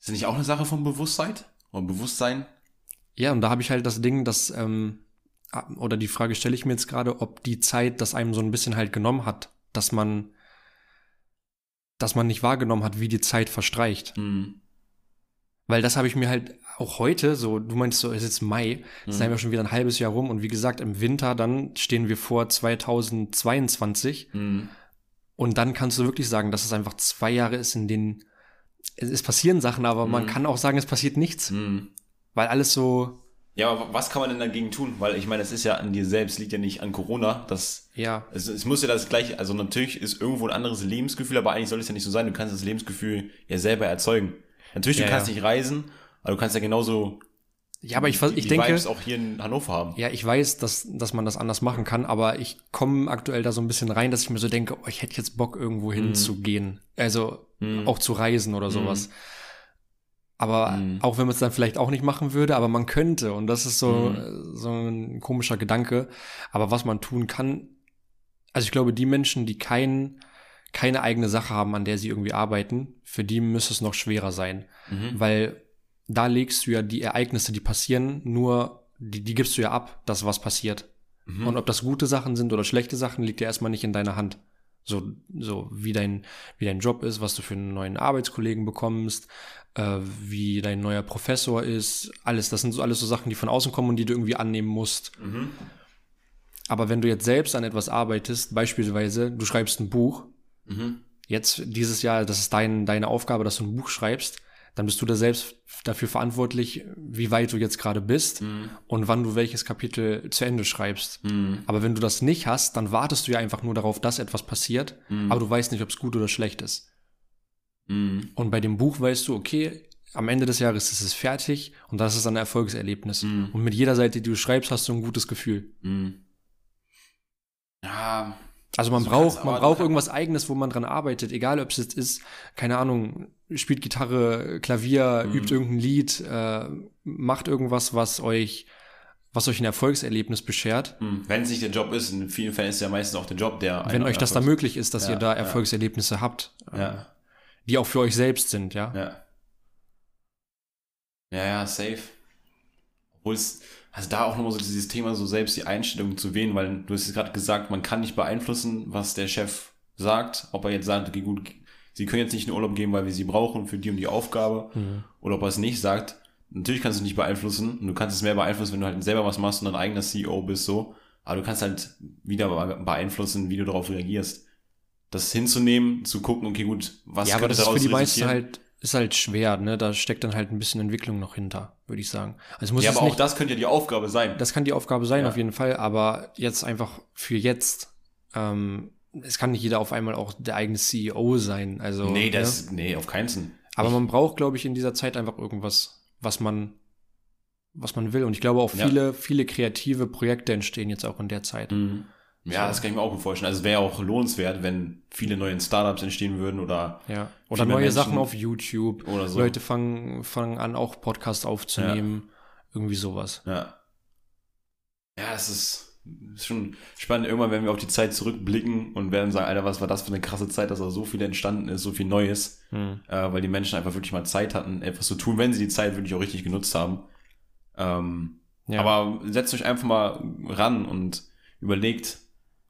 es nicht auch eine Sache von Bewusstsein? Oder Bewusstsein?
Ja, und da habe ich halt das Ding, dass, ähm, oder die Frage stelle ich mir jetzt gerade, ob die Zeit das einem so ein bisschen halt genommen hat, dass man, dass man nicht wahrgenommen hat, wie die Zeit verstreicht.
Mhm.
Weil das habe ich mir halt auch heute, so, du meinst so, es ist jetzt Mai, es ist
Mhm.
einfach schon wieder ein halbes Jahr rum und wie gesagt, im Winter dann stehen wir vor 2022
Mhm.
und dann kannst du wirklich sagen, dass es einfach zwei Jahre ist, in denen es, passieren Sachen, aber man
Mhm.
kann auch sagen, es passiert nichts,
Mhm.
weil alles so,
Ja, aber was kann man denn dagegen tun? Weil ich meine, es ist ja an dir selbst, liegt ja nicht an Corona. Das,
ja,
es, es muss ja das gleiche, also natürlich ist irgendwo ein anderes Lebensgefühl, aber eigentlich soll es ja nicht so sein. Du kannst das Lebensgefühl ja selber erzeugen. Natürlich, du
Ja,
kannst
ja.
nicht reisen, aber du kannst ja genauso
ja, aber ich,
die,
ich
die
denke,
Vibes auch hier in Hannover haben.
Ja, ich weiß, dass, dass man das anders machen kann, aber ich komme aktuell da so ein bisschen rein, dass ich mir so denke, oh, ich hätte jetzt Bock, irgendwo hinzugehen. Also
Mhm.
auch zu reisen oder sowas. Aber
Mhm.
auch wenn man es dann vielleicht auch nicht machen würde, aber man könnte. Und das ist so,
Mhm.
äh, so ein komischer Gedanke. Aber was man tun kann, also ich glaube, die Menschen, die kein, keine eigene Sache haben, an der sie irgendwie arbeiten, für die müsste es noch schwerer sein.
Mhm.
Weil da legst du ja die Ereignisse, die passieren, nur, die, die gibst du ja ab, dass was passiert.
Mhm.
Und ob das gute Sachen sind oder schlechte Sachen, liegt ja erstmal nicht in deiner Hand. So, so wie dein, wie dein Job ist, was du für einen neuen Arbeitskollegen bekommst, äh, wie dein neuer Professor ist, alles. Das sind so alles so Sachen, die von außen kommen und die du irgendwie annehmen musst.
Mhm.
Aber wenn du jetzt selbst an etwas arbeitest, beispielsweise, du schreibst ein Buch,
Mhm.
jetzt dieses Jahr, das ist dein, deine Aufgabe, dass du ein Buch schreibst, dann bist du da selbst dafür verantwortlich, wie weit du jetzt gerade bist
Mhm.
und wann du welches Kapitel zu Ende schreibst.
Mhm.
Aber wenn du das nicht hast, dann wartest du ja einfach nur darauf, dass etwas passiert,
Mhm.
aber du weißt nicht, ob es gut oder schlecht ist.
Mhm.
Und bei dem Buch weißt du, okay, am Ende des Jahres ist es fertig und das ist ein Erfolgserlebnis.
Mhm.
Und mit jeder Seite, die du schreibst, hast du ein gutes Gefühl.
Mhm. Ja,
Also man
Du
braucht, man braucht irgendwas eigenes, wo man dran arbeitet, egal ob es jetzt ist, keine Ahnung, spielt Gitarre, Klavier,
Mhm.
übt irgendein Lied, äh, macht irgendwas, was euch, was euch ein Erfolgserlebnis beschert.
Mhm. wenn es nicht der Job ist, in vielen Fällen ist ja meistens auch der Job, der
Wenn euch das da möglich ist, dass
Ja,
ihr da
ja.
Erfolgserlebnisse habt, äh,
Ja.
die auch für euch selbst sind, ja.
Ja. Ja, ja, safe. Obwohl es, also da auch nochmal so dieses Thema, so selbst die Einstellung zu wählen, weil du hast jetzt gerade gesagt, man kann nicht beeinflussen, was der Chef sagt, ob er jetzt sagt, okay, gut, sie können jetzt nicht in den Urlaub gehen, weil wir sie brauchen für die und die Aufgabe,
Mhm.
oder ob er es nicht sagt. Natürlich kannst du nicht beeinflussen und du kannst es mehr beeinflussen, wenn du halt selber was machst und dein eigener CEO bist, so. Aber du kannst halt wieder be- beeinflussen, wie du darauf reagierst. Das hinzunehmen, zu gucken, okay, gut, was
ja, aber
könnte
das ist für
daraus
die meisten halt, ist halt schwer, ne? Da steckt dann halt ein bisschen Entwicklung noch hinter, würde ich sagen. Also muss
Ja, aber auch
nicht,
das könnte ja die Aufgabe sein.
das kann die Aufgabe sein,
Ja.
auf jeden Fall, aber jetzt einfach für jetzt, ähm, es kann nicht jeder auf einmal auch der eigene CEO sein. Also,
nee,
ne?
das, nee, auf keinen Fall.
Aber man braucht, glaube ich, in dieser Zeit einfach irgendwas, was man, was man will. Und ich glaube auch
Ja.
viele, viele kreative Projekte entstehen jetzt auch in der Zeit.
Mhm. Ja, das kann ich mir auch gut vorstellen. Also es wäre auch lohnenswert, wenn viele neue Startups entstehen würden oder,
Ja. Oder neue
Menschen-
Sachen auf YouTube.
oder so.
Leute fangen, fangen an, auch Podcasts aufzunehmen. Irgendwie sowas.
Ja. Ja, es ist, ist schon spannend. Irgendwann werden wir auf die Zeit zurückblicken und werden sagen, Alter, was war das für eine krasse Zeit, dass da so viel entstanden ist, so viel Neues,
Hm.
äh, weil die Menschen einfach wirklich mal Zeit hatten, etwas zu tun, wenn sie die Zeit wirklich auch richtig genutzt haben. Ähm,
Ja.
Aber setzt euch einfach mal ran und überlegt,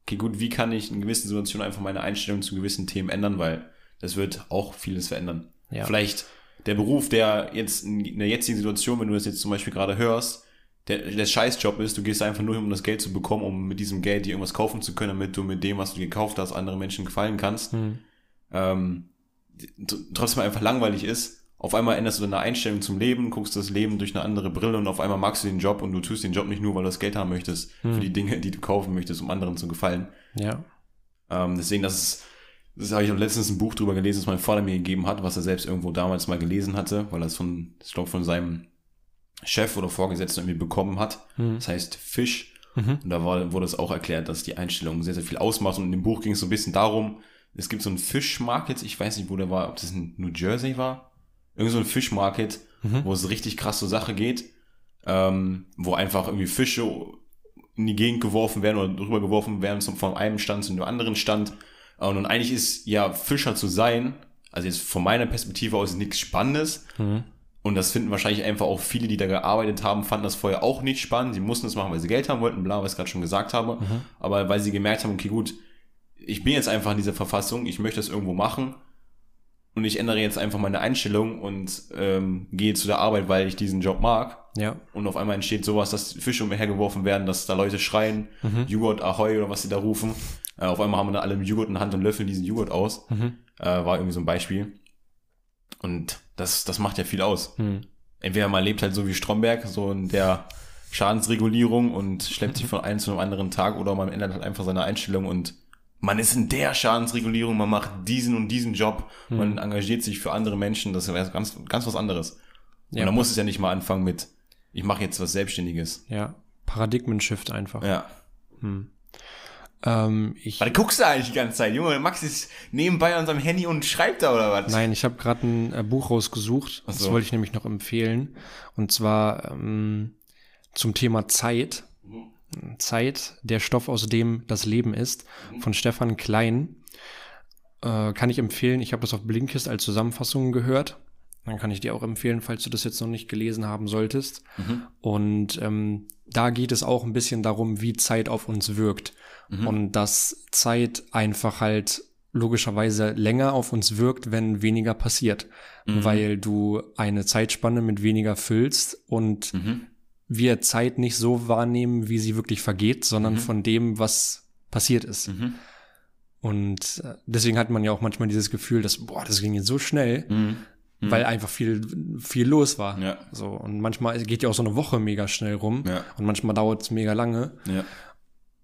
okay, gut, wie kann ich in gewissen Situationen einfach meine Einstellung zu gewissen Themen ändern, weil das wird auch vieles verändern.
Ja.
Vielleicht der Beruf, der jetzt in der jetzigen Situation, wenn du das jetzt zum Beispiel gerade hörst, der, der Scheißjob ist, du gehst einfach nur hin, um das Geld zu bekommen, um mit diesem Geld dir irgendwas kaufen zu können, damit du mit dem, was du gekauft hast, anderen Menschen gefallen kannst.
Hm.
Ähm, trotzdem einfach langweilig ist. Auf einmal änderst du deine Einstellung zum Leben, guckst das Leben durch eine andere Brille und auf einmal magst du den Job und du tust den Job nicht nur, weil du das Geld haben möchtest,
Hm.
für die Dinge, die du kaufen möchtest, um anderen zu gefallen.
Ja.
Ähm, deswegen, das ist, das habe ich auch letztens ein Buch drüber gelesen, das mein Vater mir gegeben hat, was er selbst irgendwo damals mal gelesen hatte, weil er es von, ich glaube, von seinem Chef oder Vorgesetzten irgendwie bekommen hat.
Hm.
Das heißt Fisch.
Mhm.
Und da war, wurde es auch erklärt, dass die Einstellung sehr, sehr viel ausmacht. Und in dem Buch ging es so ein bisschen darum, es gibt so einen Fischmarket, ich weiß nicht, wo der war, ob das in New Jersey war. Irgend so ein Fischmarket,
Mhm.
wo es richtig krass zur Sache geht, ähm, wo einfach irgendwie Fische in die Gegend geworfen werden oder drüber geworfen werden zum, von einem Stand zu einem anderen Stand, Und, und eigentlich ist ja Fischer zu sein, also jetzt von meiner Perspektive aus nichts Spannendes.
Mhm.
Und das finden wahrscheinlich einfach auch viele, die da gearbeitet haben, fanden das vorher auch nicht spannend. Sie mussten es machen, weil sie Geld haben wollten, bla, was ich gerade schon gesagt habe.
Mhm.
Aber weil sie gemerkt haben, okay, gut, ich bin jetzt einfach in dieser Verfassung, ich möchte das irgendwo machen. Und ich ändere jetzt einfach meine Einstellung und ähm, gehe zu der Arbeit, weil ich diesen Job mag.
Ja.
Und auf einmal entsteht sowas, dass Fische umhergeworfen werden, dass da Leute schreien,
Mhm.
Joghurt, Ahoi oder was sie da rufen. Äh, auf einmal haben wir da alle Joghurt in der Hand und löffeln diesen Joghurt aus.
Mhm.
Äh, war irgendwie so ein Beispiel. Und das, das macht ja viel aus.
Mhm.
Entweder man lebt halt so wie Stromberg, so in der Schadensregulierung und schleppt sich von einem zu einem anderen Tag oder man ändert halt einfach seine Einstellung und man ist in der Schadensregulierung, man macht diesen und diesen Job, man engagiert sich für andere Menschen, das ist ganz, ganz was anderes.
Ja,
und dann muss es ja nicht mal anfangen mit, ich mache jetzt was Selbstständiges.
Ja. Paradigmen-Shift einfach.
Ja.
Ähm, ich,
Was guckst du eigentlich die ganze Zeit? Junge, Max ist nebenbei an seinem Handy und schreibt da oder was?
Nein, ich habe gerade ein äh, Buch rausgesucht.
Ach
Das
so.
wollte ich nämlich noch empfehlen. Und zwar ähm, zum Thema Zeit. Zeit, der Stoff, aus dem das Leben ist, von Stefan Klein. Äh, kann ich empfehlen. Ich habe das auf Blinkist als Zusammenfassung gehört. Dann kann ich dir auch empfehlen, falls du das jetzt noch nicht gelesen haben solltest. Und ähm, da geht es auch ein bisschen darum, wie Zeit auf uns wirkt. Und dass Zeit einfach halt logischerweise länger auf uns wirkt, wenn weniger passiert. Weil du eine Zeitspanne mit weniger füllst und wir Zeit nicht so wahrnehmen, wie sie wirklich vergeht, sondern von dem, was passiert ist.
Mhm.
Und äh, deswegen hat man ja auch manchmal dieses Gefühl, dass, boah, das ging jetzt so schnell,
Mhm.
weil einfach viel, viel los war.
Ja.
So, und manchmal geht ja auch so eine Woche mega schnell rum
Ja.
und manchmal dauert es mega lange.
Ja.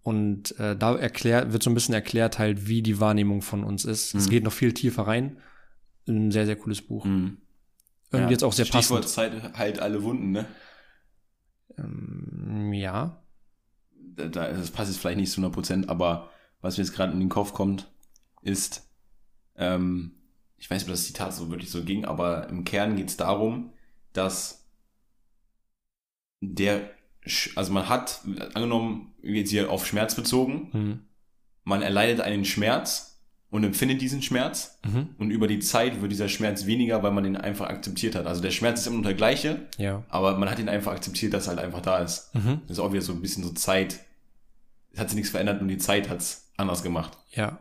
Und äh, da erklärt, wird so ein bisschen erklärt halt, wie die Wahrnehmung von uns ist. Es geht noch viel tiefer rein. Ein sehr, sehr cooles Buch.
Mhm.
Irgendwie jetzt auch sehr
Stichwort
passend.
Zeit halt alle Wunden, ne?
Ähm, ja.
Da, da, das passt jetzt vielleicht nicht zu 100 Prozent, aber was mir jetzt gerade in den Kopf kommt, ist, ähm, ich weiß nicht, ob das Zitat so wirklich so ging, aber im Kern geht es darum, dass der, also man hat, angenommen, jetzt hier auf Schmerz bezogen,
Hm.
man erleidet einen Schmerz und empfindet diesen Schmerz
Mhm.
und über die Zeit wird dieser Schmerz weniger, weil man ihn einfach akzeptiert hat. Also der Schmerz ist immer noch der gleiche,
Ja.
aber man hat ihn einfach akzeptiert, dass er halt einfach da ist.
Mhm.
Das ist auch wieder so ein bisschen so Zeit. Es hat sich nichts verändert und die Zeit hat's anders gemacht.
Ja.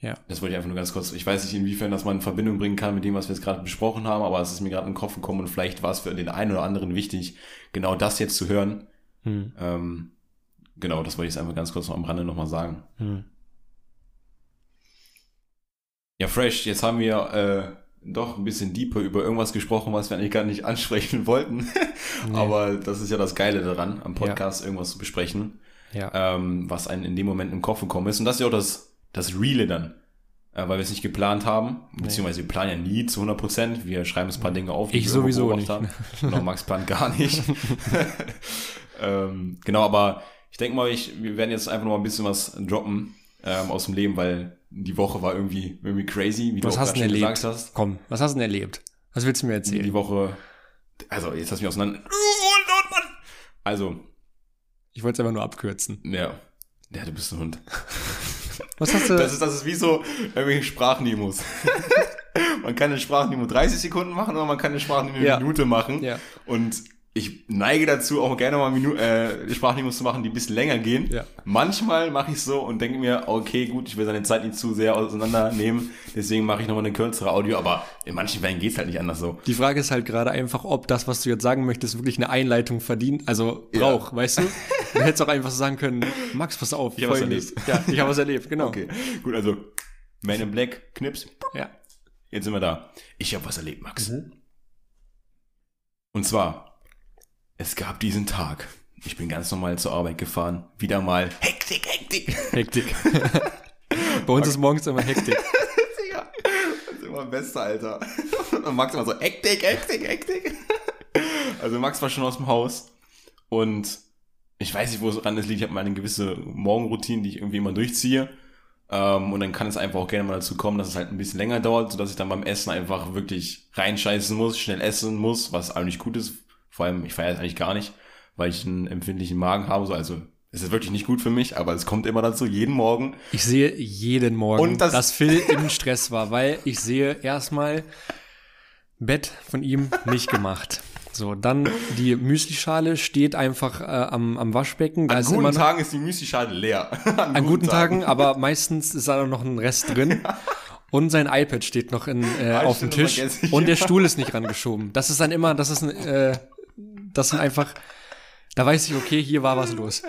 Ja.
Das wollte ich einfach nur ganz kurz. Ich weiß nicht, inwiefern das man in Verbindung bringen kann mit dem, was wir jetzt gerade besprochen haben, aber es ist mir gerade in den Kopf gekommen und vielleicht war es für den einen oder anderen wichtig, genau das jetzt zu hören.
Hm.
Ähm, genau, das wollte ich jetzt einfach ganz kurz noch am Rande nochmal sagen. Ja, Fresh, jetzt haben wir äh, doch ein bisschen deeper über irgendwas gesprochen, was wir eigentlich gar nicht [laughs] ansprechen wollten. Aber das ist ja das Geile daran, am Podcast irgendwas zu besprechen.
Ja.
ähm, was einem in dem Moment im Kopf gekommen ist. Und das ist ja auch das, das Reale dann. Äh, weil wir es nicht geplant haben, beziehungsweise wir planen ja nie zu 100 Prozent. Wir schreiben ein paar Dinge auf.
Ich
wir
sowieso
beobachtet haben. Genau, Max plant gar [laughs] nicht. [laughs] ähm, genau, aber ich denke mal, ich, wir werden jetzt einfach noch mal ein bisschen was droppen ähm, aus dem Leben, weil die Woche war irgendwie, irgendwie crazy, wie
Was
du
hast du
grad
denn
schon
erlebt?
gesagt hast.
Komm, was hast du denn erlebt? Was willst du mir erzählen?
Die Woche, also jetzt hast du mich auseinander. Also,
Ich wollte es einfach nur abkürzen.
ja. Ja, du bist ein Hund. [laughs]
Was hast du?
Das ist, das ist wie so irgendwelche Sprachnemos. [laughs] man kann eine Sprachnemo 30 Sekunden machen oder man kann eine Sprachnemo
Ja.
eine Minute machen.
Ja.
Und ich neige dazu, auch gerne mal Minu äh, Sprachnemos zu machen, die ein bisschen länger gehen.
Ja.
Manchmal mache ich so und denke mir, okay, gut, ich will seine Zeit nicht zu sehr auseinandernehmen, deswegen mache ich nochmal eine kürzere Audio, aber in manchen Fällen geht's halt nicht anders so.
Die Frage ist halt gerade einfach, ob das, was du jetzt sagen möchtest, wirklich eine Einleitung verdient, also
Ja.
braucht, weißt du? Du hättest auch einfach sagen können, Max, pass auf.
Ich hab was
Folgendes. Ja, ich habe was erlebt, genau.
Okay, gut, also Man in Black, Knips,
Ja.
Jetzt sind wir da. Ich habe was erlebt, Max.
Mhm.
Und zwar, es gab diesen Tag. Ich bin ganz normal zur Arbeit gefahren. Wieder mal Hektik, Hektik.
Hektik. [laughs] Bei uns ist morgens immer Hektik.
Digga, das ist immer beste, Alter. Und Max immer so Hektik, Hektik, Hektik. Also Max war schon aus dem Haus und ich weiß nicht, wo es ran ist, liegt. Ich habe mal eine gewisse Morgenroutine, die ich irgendwie immer durchziehe. Ähm, und dann kann es einfach auch gerne mal dazu kommen, dass es halt ein bisschen länger dauert, sodass ich dann beim Essen einfach wirklich reinscheißen muss, schnell essen muss, was eigentlich gut ist. Vor allem, ich feiere es eigentlich gar nicht, weil ich einen empfindlichen Magen habe, so, also Es ist wirklich nicht gut für mich, aber es kommt immer dazu, jeden Morgen.
Ich sehe jeden Morgen,
Und das-
dass Phil im Stress war, weil ich sehe erstmal Bett von ihm nicht gemacht. So, dann die Müslischale steht einfach äh, am, am Waschbecken. Da
An
ist
guten
immer noch,
Tagen ist die Müslischale leer. [laughs] An,
an guten Tagen, aber meistens ist da noch ein Rest drin. [laughs] Und sein iPad steht noch in, äh,
Ah,
auf dem Tisch und der. [laughs] Stuhl ist nicht rangeschoben. Das ist dann immer, das ist ein, äh, das sind einfach, da weiß ich, okay, hier war was los.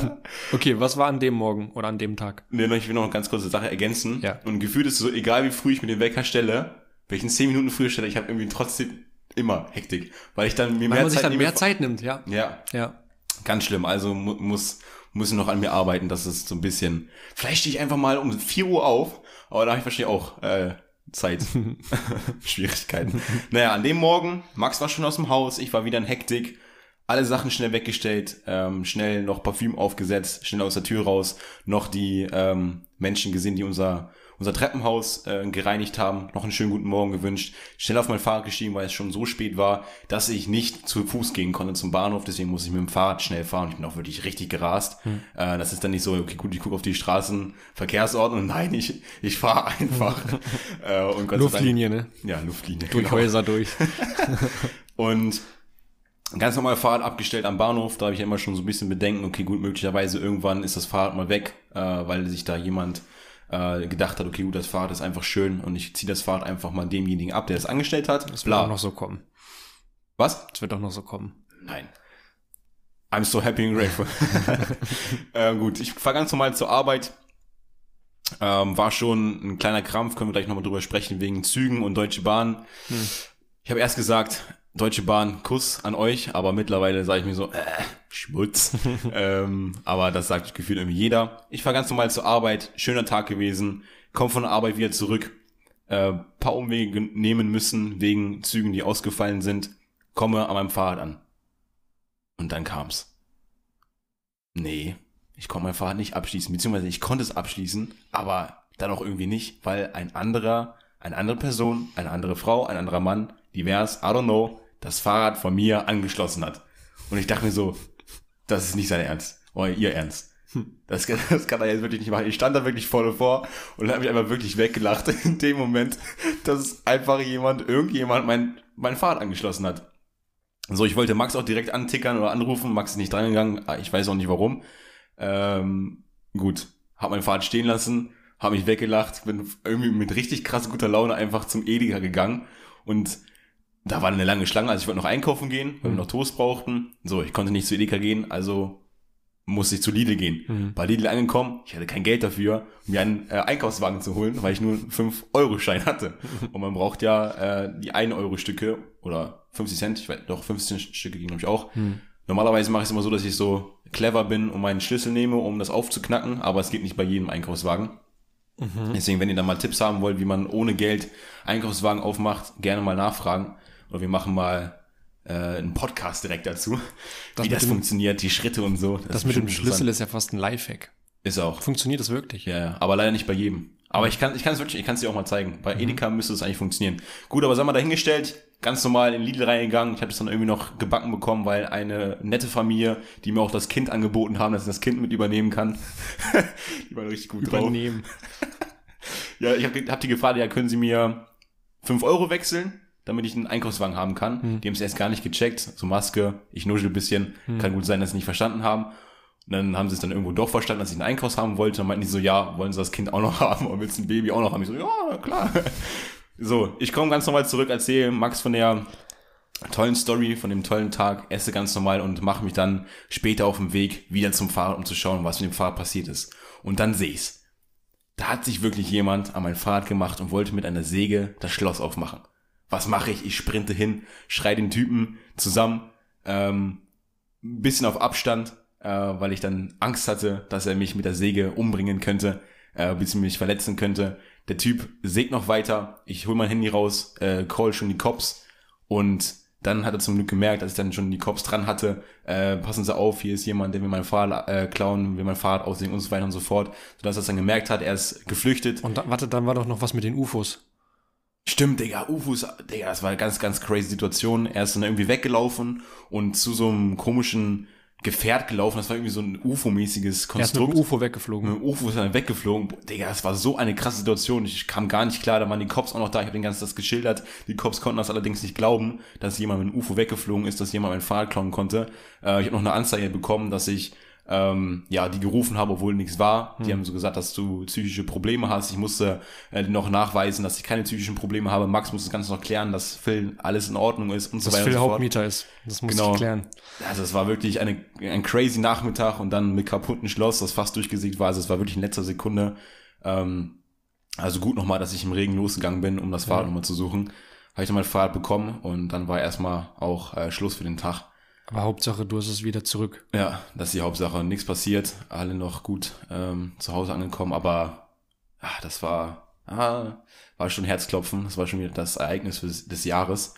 [laughs] okay, was war an dem Morgen oder an dem Tag?
Nee, ich will noch eine ganz kurze Sache ergänzen.
Ja.
Und gefühlt ist es so, egal wie früh ich mir den Wecker stelle, ihn 10 Minuten früher stelle, ich habe irgendwie trotzdem immer Hektik. Weil ich dann mir
Weil
mehr
man sich
Zeit
dann mehr Zeit nimmt, ja.
Ja,
Ja.
ganz schlimm. Also mu muss, muss ich noch an mir arbeiten, dass es so ein bisschen. Vielleicht stehe ich einfach mal um 4 Uhr auf, aber da habe ich wahrscheinlich auch äh, Zeit. [laughs] Schwierigkeiten. naja, an dem Morgen, Max war schon aus dem Haus, ich war wieder in Hektik. Alle Sachen schnell weggestellt, ähm, schnell noch Parfüm aufgesetzt, schnell aus der Tür raus, noch die ähm, Menschen gesehen, die unser, unser Treppenhaus äh, gereinigt haben, noch einen schönen guten Morgen gewünscht, schnell auf mein Fahrrad gestiegen, weil es schon so spät war, dass ich nicht zu Fuß gehen konnte zum Bahnhof, deswegen muss ich mit dem Fahrrad schnell fahren. Ich bin auch wirklich richtig gerast.
Hm.
Äh, das ist dann nicht so, okay, gut, ich gucke auf die Straßenverkehrsordnung. [laughs] Nein, ich, ich fahre einfach. [laughs] äh, und Gott
Luftlinie, ne?
Dank, ja, Luftlinie.
Durch
genau.
Häuser durch. [laughs]
Und ganz normal Fahrrad abgestellt am Bahnhof, da habe ich ja immer schon so ein bisschen Bedenken, okay, gut, möglicherweise irgendwann ist das Fahrrad mal weg, äh, weil sich da jemand äh, gedacht hat, okay, gut, das Fahrrad ist einfach schön und ich ziehe das Fahrrad einfach mal demjenigen ab, der es angestellt hat.
Das wird auch noch so kommen.
Was?
Das wird auch noch so kommen.
Nein. I'm so happy and grateful. [laughs] [laughs] äh, gut, ich fahre ganz normal zur Arbeit. Ähm, war schon ein kleiner Krampf, können wir gleich nochmal drüber sprechen, wegen Zügen und Deutsche Bahn. Ich habe erst gesagt, Deutsche Bahn, Kuss an euch, aber mittlerweile sage ich mir so, äh, Schmutz. [laughs] ähm, aber das sagt gefühlt irgendwie jeder. Ich fahre ganz normal zur Arbeit, schöner Tag gewesen, komm von der Arbeit wieder zurück, äh, paar Umwege nehmen müssen wegen Zügen, die ausgefallen sind, komme an meinem Fahrrad an. Und dann kam's. Nee, ich konnte mein Fahrrad nicht abschließen, beziehungsweise ich konnte es abschließen, aber dann auch irgendwie nicht, weil ein anderer, eine andere Person, eine andere Frau, ein anderer Mann, divers, I don't know, das Fahrrad von mir angeschlossen hat. Und ich dachte mir so, das ist nicht sein Ernst. Oder ihr Ernst. Das, kann- das kann er jetzt wirklich nicht machen. Ich stand da wirklich voll vor und habe mich einfach wirklich weggelacht [laughs] in dem Moment, dass einfach jemand, irgendjemand mein, mein Fahrrad angeschlossen hat. So, ich wollte Max auch direkt antickern oder anrufen. Max ist nicht drangegangen. Ah, Ich weiß auch nicht warum. Ähm, gut, hab mein Fahrrad stehen lassen, habe mich weggelacht, bin irgendwie mit richtig krass guter Laune einfach zum Edeka gegangen und da war eine lange Schlange, also ich wollte noch einkaufen gehen, weil wir noch Toast brauchten. So, ich konnte nicht zu Edeka gehen, also musste ich zu Lidl gehen.
Mhm.
Bei Lidl angekommen, ich hatte kein Geld dafür, mir einen äh, Einkaufswagen zu holen, weil ich nur einen 5-Euro-Schein hatte. [laughs] Und man braucht ja äh, die 1-Euro-Stücke oder 50 Cent, ich weiß, doch 15 Stücke ging glaube ich auch.
Hm.
Normalerweise mache ich es immer so, dass ich so clever bin und meinen Schlüssel nehme, um das aufzuknacken, aber es geht nicht bei jedem Einkaufswagen.
Mhm.
Deswegen, wenn ihr da mal Tipps haben wollt, wie man ohne Geld Einkaufswagen aufmacht, gerne mal nachfragen. Oder wir machen mal äh, einen Podcast direkt dazu,
Das
wie das
dem-
funktioniert, die Schritte und so.
Das
ist
mit dem Schlüssel ist ja fast ein Lifehack.
ist auch.
Funktioniert das wirklich?
Ja, ja, aber leider nicht bei jedem. Aber ich kann, ich kann es wirklich, ich kann es dir auch mal zeigen. Bei Edeka müsste es eigentlich funktionieren. Gut, aber sagen wir dahingestellt, ganz normal in Lidl reingegangen. Ich habe das dann irgendwie noch gebacken bekommen, weil eine nette Familie, die mir auch das Kind angeboten haben, dass ich das Kind mit übernehmen kann. [laughs] die waren richtig gut drauf.
Übernehmen. [laughs]
Ja, ich habe hab die gefragt, ja, können Sie mir 5 Euro wechseln, damit ich einen Einkaufswagen haben kann?
Hm.
Die haben es erst gar nicht gecheckt. So Maske, ich nuschel ein bisschen. Kann gut sein, dass sie nicht verstanden haben. Und dann haben sie es dann irgendwo doch verstanden, dass ich einen Einkaufs haben wollte. Dann meinten die so, ja, wollen sie das Kind auch noch [laughs] haben? Oder willst du ein Baby auch noch haben? Ich so, ja, klar. [laughs] So, ich komme ganz normal zurück, erzähle Max von der tollen Story, von dem tollen Tag, esse ganz normal und mache mich dann später auf dem Weg wieder zum Fahrrad, um zu schauen, was mit dem Fahrrad passiert ist. Und dann sehe ich's. Da hat sich wirklich jemand an mein Fahrrad gemacht und wollte mit einer Säge das Schloss aufmachen. Was mache ich? Ich sprinte hin, schrei den Typen zusammen, ähm, ein bisschen auf Abstand, äh, weil ich dann Angst hatte, dass er mich mit der Säge umbringen könnte, äh, beziehungsweise mich verletzen könnte. Der Typ sägt noch weiter, ich hol mein Handy raus, äh, call schon die Cops und dann hat er zum Glück gemerkt, als ich dann schon die Cops dran hatte, äh, passen Sie auf, hier ist jemand, der will mein Fahrrad äh, klauen, will mein Fahrrad aussehen und so weiter und so fort. Sodass er es dann gemerkt hat, er ist geflüchtet.
Und da, warte, dann war doch noch was mit den UFOs.
Stimmt, Digga, Ufus, Digga, das war eine ganz, ganz crazy Situation. Er ist dann irgendwie weggelaufen und zu so einem komischen, Gefährt gelaufen, das war irgendwie so ein UFO-mäßiges
Er ist mit
Konstrukt.
UFO weggeflogen.
Mit UFO ist dann weggeflogen. Digga, das war so eine krasse Situation. Ich kam gar nicht klar, da waren die Cops auch noch da. Ich habe den ganzen das geschildert. Die Cops konnten das allerdings nicht glauben, dass jemand mit dem UFO weggeflogen ist, dass jemand mein Fahrrad klauen konnte. Äh, ich habe noch eine Anzeige bekommen, dass ich ähm, ja die gerufen habe, obwohl nichts war. Die haben so gesagt, dass du psychische Probleme hast. Ich musste äh, noch nachweisen, dass ich keine psychischen Probleme habe. Max muss das Ganze noch klären, dass Phil alles in Ordnung ist und so
dass
weiter
Phil
und so fort.
Hauptmieter ist. Das muss
Genau.
ich klären.
Also es war wirklich eine, ein crazy Nachmittag und dann mit kaputten Schloss, das fast durchgesiegt war. Also es war wirklich in letzter Sekunde. Ähm, also gut nochmal, dass ich im Regen losgegangen bin, um das Fahrrad nochmal zu suchen. Habe ich dann mein Fahrrad bekommen und dann war erstmal auch äh, Schluss für den Tag.
Aber Hauptsache, du hast es wieder zurück.
Ja, das ist die Hauptsache. Nichts passiert, alle noch gut ähm, zu Hause angekommen, aber ah, das war, ah, war schon Herzklopfen. Das war schon wieder das Ereignis des, des Jahres.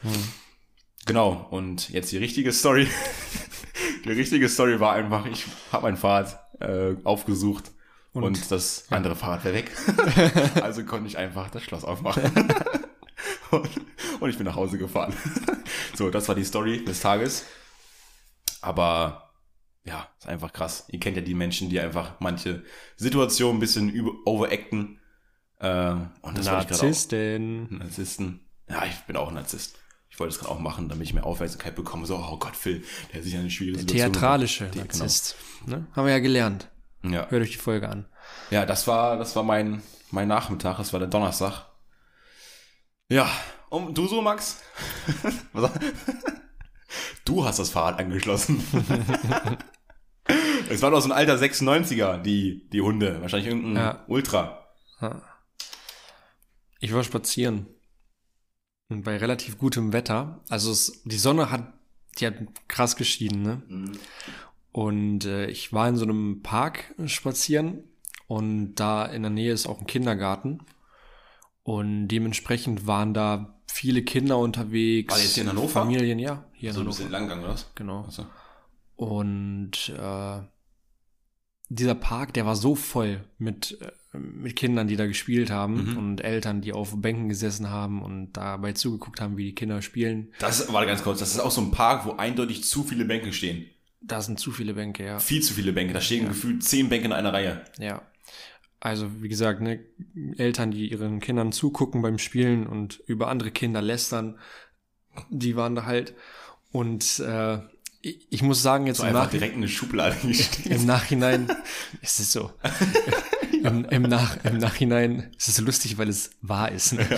Genau, und jetzt die richtige Story. [laughs] die richtige Story war einfach, ich habe mein Fahrrad äh, aufgesucht und, das andere Fahrrad wäre weg. [laughs] also konnte ich einfach das Schloss aufmachen. [laughs] und, und ich bin nach Hause gefahren. so, das war die Story des Tages. Aber ja, ist einfach krass. Ihr kennt ja die Menschen, die einfach manche Situationen ein bisschen über overacten. Äh, und das wollte ich auch.
Narzissten.
Narzissten. Ja, ich bin auch ein Narzisst. Ich wollte es gerade auch machen, damit ich mehr Aufmerksamkeit bekomme. So, oh Gott, Phil, der hat sich eine schwierige Situation.
Theatralische
Die-
Narzisst. Ne? Haben wir ja gelernt.
Genau. Ja.
Hört euch die Folge an.
ja, das war, das war mein, mein Nachmittag. Das war der Donnerstag. Ja, und du so, Max? [laughs] Du hast das Fahrrad angeschlossen. es war doch so ein alter 96er, die, die Hunde. Wahrscheinlich irgendein
Ja.
Ultra.
Ich war spazieren. Und bei relativ gutem Wetter. Also es, die Sonne hat, die hat krass geschieden, ne? Und äh, ich war in so einem Park spazieren und da in der Nähe ist auch ein Kindergarten. Und dementsprechend waren da viele Kinder unterwegs.
War jetzt hier in Hannover?
Familien, ja, hier in
So ein
Hannover.
bisschen langgang, oder was?
Genau.
Achso.
Und äh, dieser Park, der war so voll mit, äh, mit Kindern, die da gespielt haben
Mhm.
und Eltern, die auf Bänken gesessen haben und dabei zugeguckt haben, wie die Kinder spielen.
Das, warte ganz kurz, das ist auch so ein Park, wo eindeutig zu viele Bänke stehen.
Da sind zu viele Bänke, ja.
Viel zu viele Bänke. Da stehen gefühlt zehn Bänke in einer Reihe.
Ja. Also, wie gesagt, ne, Eltern, die ihren Kindern zugucken beim Spielen und über andere Kinder lästern, die waren da halt. Und äh, ich, muss sagen, jetzt
So
im,
einfach
Nach
direkt in eine Schublade [laughs]
im Nachhinein ist es so. [laughs] Im, im, Nach, Im Nachhinein ist es lustig, weil es wahr ist. Ne?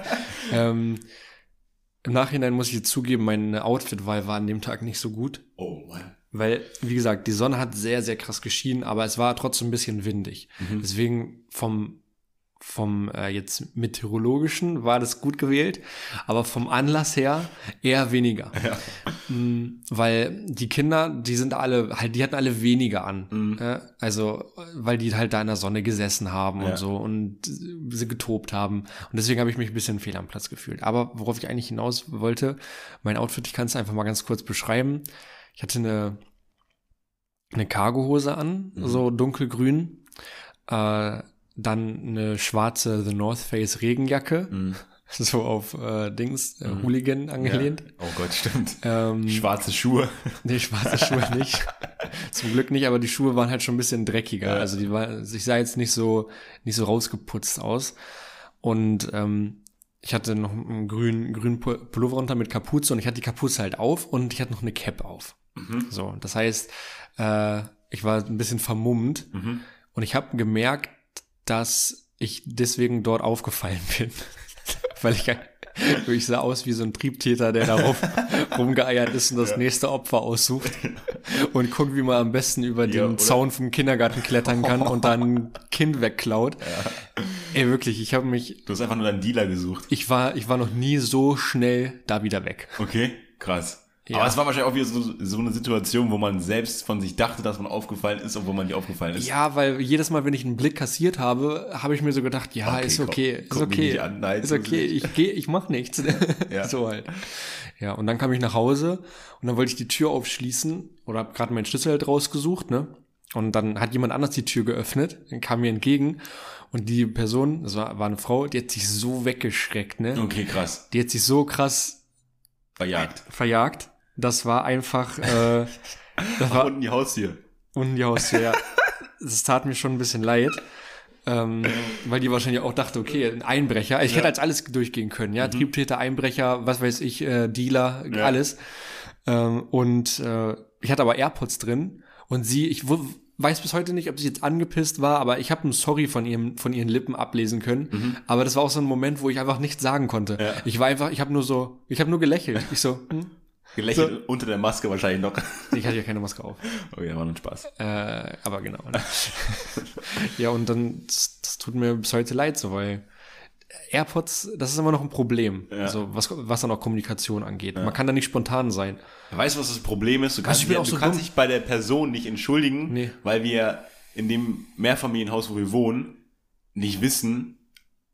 [laughs] ähm, Im Nachhinein muss ich jetzt zugeben, meine Outfitwahl war an dem Tag nicht so gut.
Oh Mann.
Weil, wie gesagt, die Sonne hat sehr, sehr krass geschienen, aber es war trotzdem ein bisschen windig.
Mhm.
Deswegen vom, vom äh, jetzt meteorologischen war das gut gewählt, aber vom Anlass her eher weniger.
Ja.
Mm, Weil die Kinder, die sind alle, halt, die hatten alle weniger an.
Mhm.
Äh, also, weil die halt da in der Sonne gesessen haben
Ja.
und so und sie getobt haben. Und deswegen habe ich mich ein bisschen fehl am Platz gefühlt. Aber worauf ich eigentlich hinaus wollte, mein Outfit, ich kann es einfach mal ganz kurz beschreiben. Ich hatte eine, eine Cargohose an,
Mhm.
so dunkelgrün. Äh, dann eine schwarze The North Face Regenjacke,
Mhm. [laughs]
so auf äh, Dings, äh,
Mhm.
Hooligan angelehnt.
Ja. Oh Gott, stimmt.
Ähm,
Schwarze Schuhe. [laughs]
Nee, schwarze Schuhe nicht. [laughs] Zum Glück nicht, aber die Schuhe waren halt schon ein bisschen dreckiger.
Ja.
Also die war, ich sah jetzt nicht so, nicht so rausgeputzt aus. Und ähm, ich hatte noch einen grünen, grünen Pu- Pullover runter mit Kapuze und ich hatte die Kapuze halt auf und ich hatte noch eine Cap auf.
Mhm.
So, das heißt, äh, ich war ein bisschen vermummt
Mhm.
und ich habe gemerkt, dass ich deswegen dort aufgefallen bin. [laughs] Weil ich, ich sah aus wie so ein Triebtäter, der darauf [laughs] rumgeeiert ist und das nächste Opfer aussucht und guckt, wie man am besten über den
Ja, oder-
Zaun vom Kindergarten klettern kann [laughs] und dann ein Kind wegklaut. Ey, wirklich, ich habe mich,
Du hast einfach nur deinen Dealer gesucht.
ich war, ich war noch nie so schnell da wieder weg.
Okay, krass.
Ja.
Aber es war wahrscheinlich auch wieder so, so eine Situation, wo man selbst von sich dachte, dass man aufgefallen ist, obwohl man nicht aufgefallen ist.
Ja, weil jedes Mal, wenn ich einen Blick kassiert habe, habe ich mir so gedacht, ja,
Okay,
ist
komm,
okay, ist
guck mich
okay,
an, nein,
ist okay, ich gehe, ich mach nichts.
Ja. [laughs]
So halt. Ja, und dann kam ich nach Hause und dann wollte ich die Tür aufschließen oder habe gerade meinen Schlüssel halt rausgesucht, ne? Und dann hat jemand anders die Tür geöffnet, dann kam mir entgegen und die Person, das war, war eine Frau, die hat sich so weggeschreckt, ne?
Okay, krass.
Die hat sich so krass
Verjagt.
verjagt. Das war einfach, äh, [laughs] Das war
unten die Haustür.
unten die Haustür, ja. Es tat mir schon ein bisschen leid. Ähm, weil die wahrscheinlich auch dachte, okay, ein Einbrecher. Ich hätte als alles durchgehen können, ja. Triebtäter, Einbrecher, was weiß ich, äh, Dealer,
Ja.
alles. Ähm, und äh, ich hatte aber AirPods drin und sie, ich weiß bis heute nicht, ob sie jetzt angepisst war, aber ich habe ein Sorry von ihrem, von ihren Lippen ablesen können. Aber das war auch so ein Moment, wo ich einfach nichts sagen konnte.
Ja.
Ich war einfach, ich habe nur so, ich habe nur gelächelt. Ich so, hm?
Gelächelt unter der Maske wahrscheinlich noch.
ich hatte ja keine Maske auf.
Okay, war noch Spaß.
Äh, aber genau. Ne? [laughs] ja, und dann, das, das tut mir bis heute leid, so, weil AirPods, das ist immer noch ein Problem.
Ja.
Also, was, was dann auch Kommunikation angeht. Man kann da nicht spontan sein.
Weißt du, was das Problem ist? Du kannst, dich,
auch
du
so
kannst dich bei der Person nicht entschuldigen,
Nee.
weil wir in dem Mehrfamilienhaus, wo wir wohnen, nicht wissen,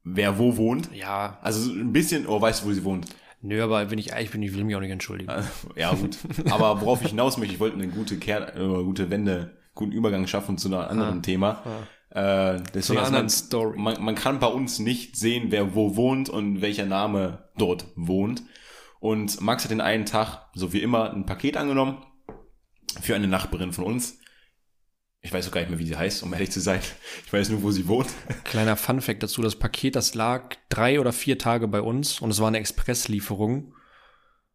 wer wo wohnt.
Ja,
Also so ein bisschen, oh, weißt du, wo sie wohnt?
Nö, aber wenn ich ehrlich bin, ich will mich auch nicht entschuldigen.
Ja, gut. Aber worauf ich hinaus möchte, ich wollte eine gute Kehr, äh, gute Wende, guten Übergang schaffen zu einem anderen Thema. Äh, deswegen
Zu einer
also
anderen
man,
Story.
Man, man kann bei uns nicht sehen, wer wo wohnt und welcher Name dort wohnt. Und Max hat den einen Tag, so wie immer, ein Paket angenommen für eine Nachbarin von uns. Ich weiß auch gar nicht mehr, wie sie heißt, um ehrlich zu sein. [laughs] Ich weiß nur, wo sie wohnt. [laughs]
Kleiner Funfact dazu, das Paket, das lag drei oder vier Tage bei uns und es war eine Expresslieferung.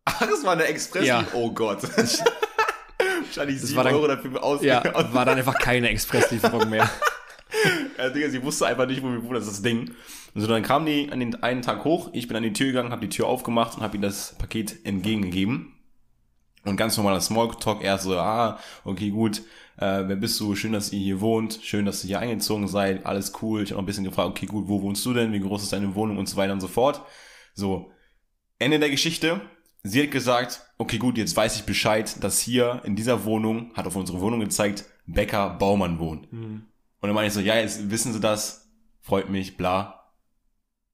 Ach, es war eine Express.
Ja.
Oh Gott. [laughs] Wahrscheinlich sieben
war dann-
Euro dafür aus.
Ja, war dann einfach keine Expresslieferung mehr.
Ja, Digga, sie wusste einfach nicht, wo wir wohnen, das ist das Ding. Und so, dann kam die an den einen Tag hoch, ich bin an die Tür gegangen, habe die Tür aufgemacht und habe ihr das Paket entgegengegeben. Und ganz normaler Smalltalk, erst so, ah, okay, gut, äh, wer bist du? Schön, dass ihr hier wohnt, schön, dass ihr hier eingezogen seid, alles cool. Ich habe noch ein bisschen gefragt, okay, gut, wo wohnst du denn? Wie groß ist deine Wohnung und so weiter und so fort. So, Ende der Geschichte. Sie hat gesagt, okay, gut, jetzt weiß ich Bescheid, dass hier in dieser Wohnung, hat auf unsere Wohnung gezeigt, Becker Baumann wohnt. Und dann meine ich so, ja, jetzt wissen sie das, freut mich, bla.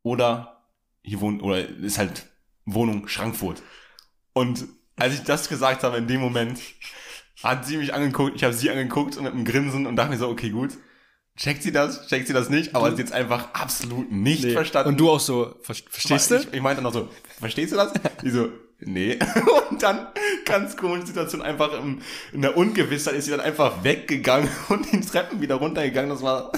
Oder hier wohnt, oder ist halt Wohnung Schrankfurt. Und als ich das gesagt habe, in dem Moment, hat sie mich angeguckt, ich habe sie angeguckt und mit einem Grinsen und dachte mir so, okay, gut. Checkt sie das, checkt sie das nicht, aber sie jetzt einfach absolut nicht
Nee.
verstanden.
Und du auch so, ver verstehst du?
Ich, ich meinte dann auch so, verstehst du das? Die so, nee. [laughs] Und dann, ganz komische Situation, einfach im, in der Ungewissheit ist sie dann einfach weggegangen [laughs] und die Treppen wieder runtergegangen. Das war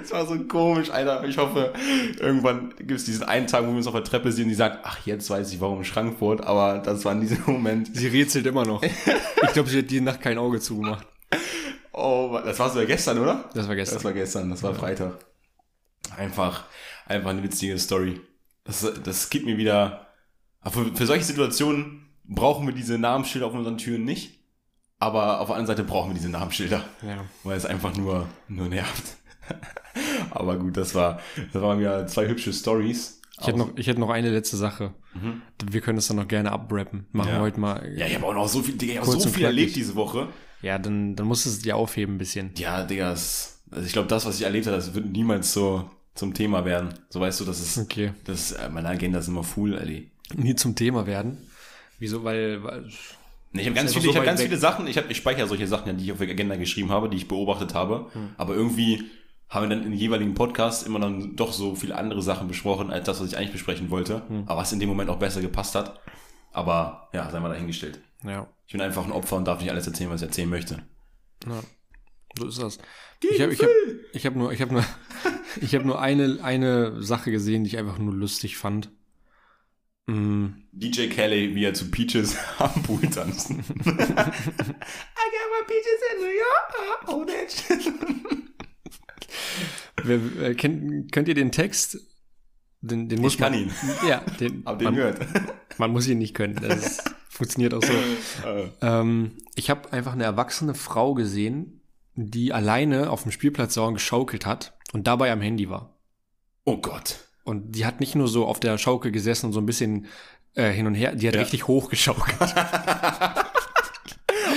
das war so komisch, Alter. Ich hoffe, irgendwann gibt es diesen einen Tag, wo wir uns auf der Treppe sehen, die sagt, ach, jetzt weiß ich, warum Schrankfurt, aber das war in diesem [laughs] Moment.
Sie rätselt immer noch. Ich glaube, sie hat die Nacht kein Auge zugemacht.
Oh, das war sogar gestern, oder?
Das war gestern.
Das war gestern, das war Freitag. Einfach, einfach eine witzige Story. Das, das gibt mir wieder. Für, für solche Situationen brauchen wir diese Namensschilder auf unseren Türen nicht. Aber auf der anderen Seite brauchen wir diese Namensschilder,
Ja.
weil es einfach nur, nur nervt. [laughs] aber gut, das war, das waren wieder zwei hübsche Stories.
Ich hätte, noch, ich hätte noch eine letzte Sache. Wir können es dann noch gerne abrappen. Machen
Ja.
wir heute mal.
Ja, ich habe auch noch so viel, Digga, ich habe so viel erlebt diese Woche.
Ja, dann, dann musst du es dir aufheben ein bisschen.
Ja, Digga, das, also ich glaube, das, was ich erlebt habe, das wird niemals so zum Thema werden. So weißt du, das ist,
Okay.
das, äh, meine Agenda ist immer full, Alter.
Nie zum Thema werden. Wieso? Weil, weil
ich habe ganz, viele,
so
ich hab ganz
weg.
viele Sachen, ich, hab, ich speichere solche Sachen, ja, die ich auf der Agenda geschrieben habe, die ich beobachtet habe. Aber irgendwie haben wir dann in jeweiligen Podcast immer dann doch so viele andere Sachen besprochen, als das, was ich eigentlich besprechen wollte. Aber was in dem Moment auch besser gepasst hat. Aber ja, sei mal dahingestellt.
ja,
Ich bin einfach ein Opfer und darf nicht alles erzählen, was ich erzählen möchte.
ja, so ist das. Ich habe ich hab, ich hab nur, ich habe nur, [laughs] ich habe nur eine, eine Sache gesehen, die ich einfach nur lustig fand. Mm,
DJ Kelly, wie er zu Peaches [laughs] am Pool tanzen. [laughs] I got my Peaches in New York. Oh, that shit.
Wer, wer, kennt, könnt ihr den Text? Den, den muss
Ich kann
man,
ihn.
Ja, [laughs] den,
Hab den
man,
gehört.
man muss ihn nicht können. Das ist, funktioniert auch so. [laughs]
Äh,
Ähm, ich habe einfach eine erwachsene Frau gesehen, die alleine auf dem Spielplatz sauer geschaukelt hat und dabei am Handy war.
oh Gott.
Und die hat nicht nur so auf der Schaukel gesessen und so ein bisschen äh, hin und her, die hat
Ja.
richtig hochgeschaukelt. [laughs]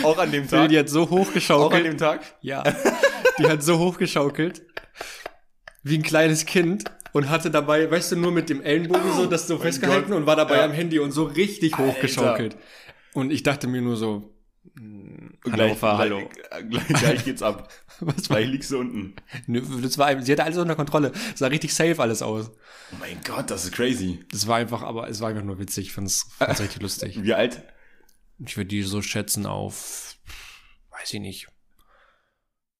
Auch an dem Tag.
Die hat so
Auch an dem Tag.
Ja, die hat so hochgeschaukelt. Wie ein kleines Kind. Und hatte dabei, weißt du, nur mit dem Ellenbogen so das so festgehalten
Gott.
und war dabei
Ja.
am Handy und so richtig
Alter.
hochgeschaukelt. Und ich dachte mir nur so, hallo,
Gleich, gleich,
hallo.
Gleich, gleich geht's ab.
Was war
Gleich liegst du unten.
Das war, sie hatte alles unter Kontrolle. Es sah richtig safe alles aus.
Oh mein Gott, das ist crazy.
Das war einfach, aber es war einfach nur witzig. Ich fand's, fand's [laughs] richtig lustig.
Wie alt?
Ich würde die so schätzen auf, weiß ich nicht.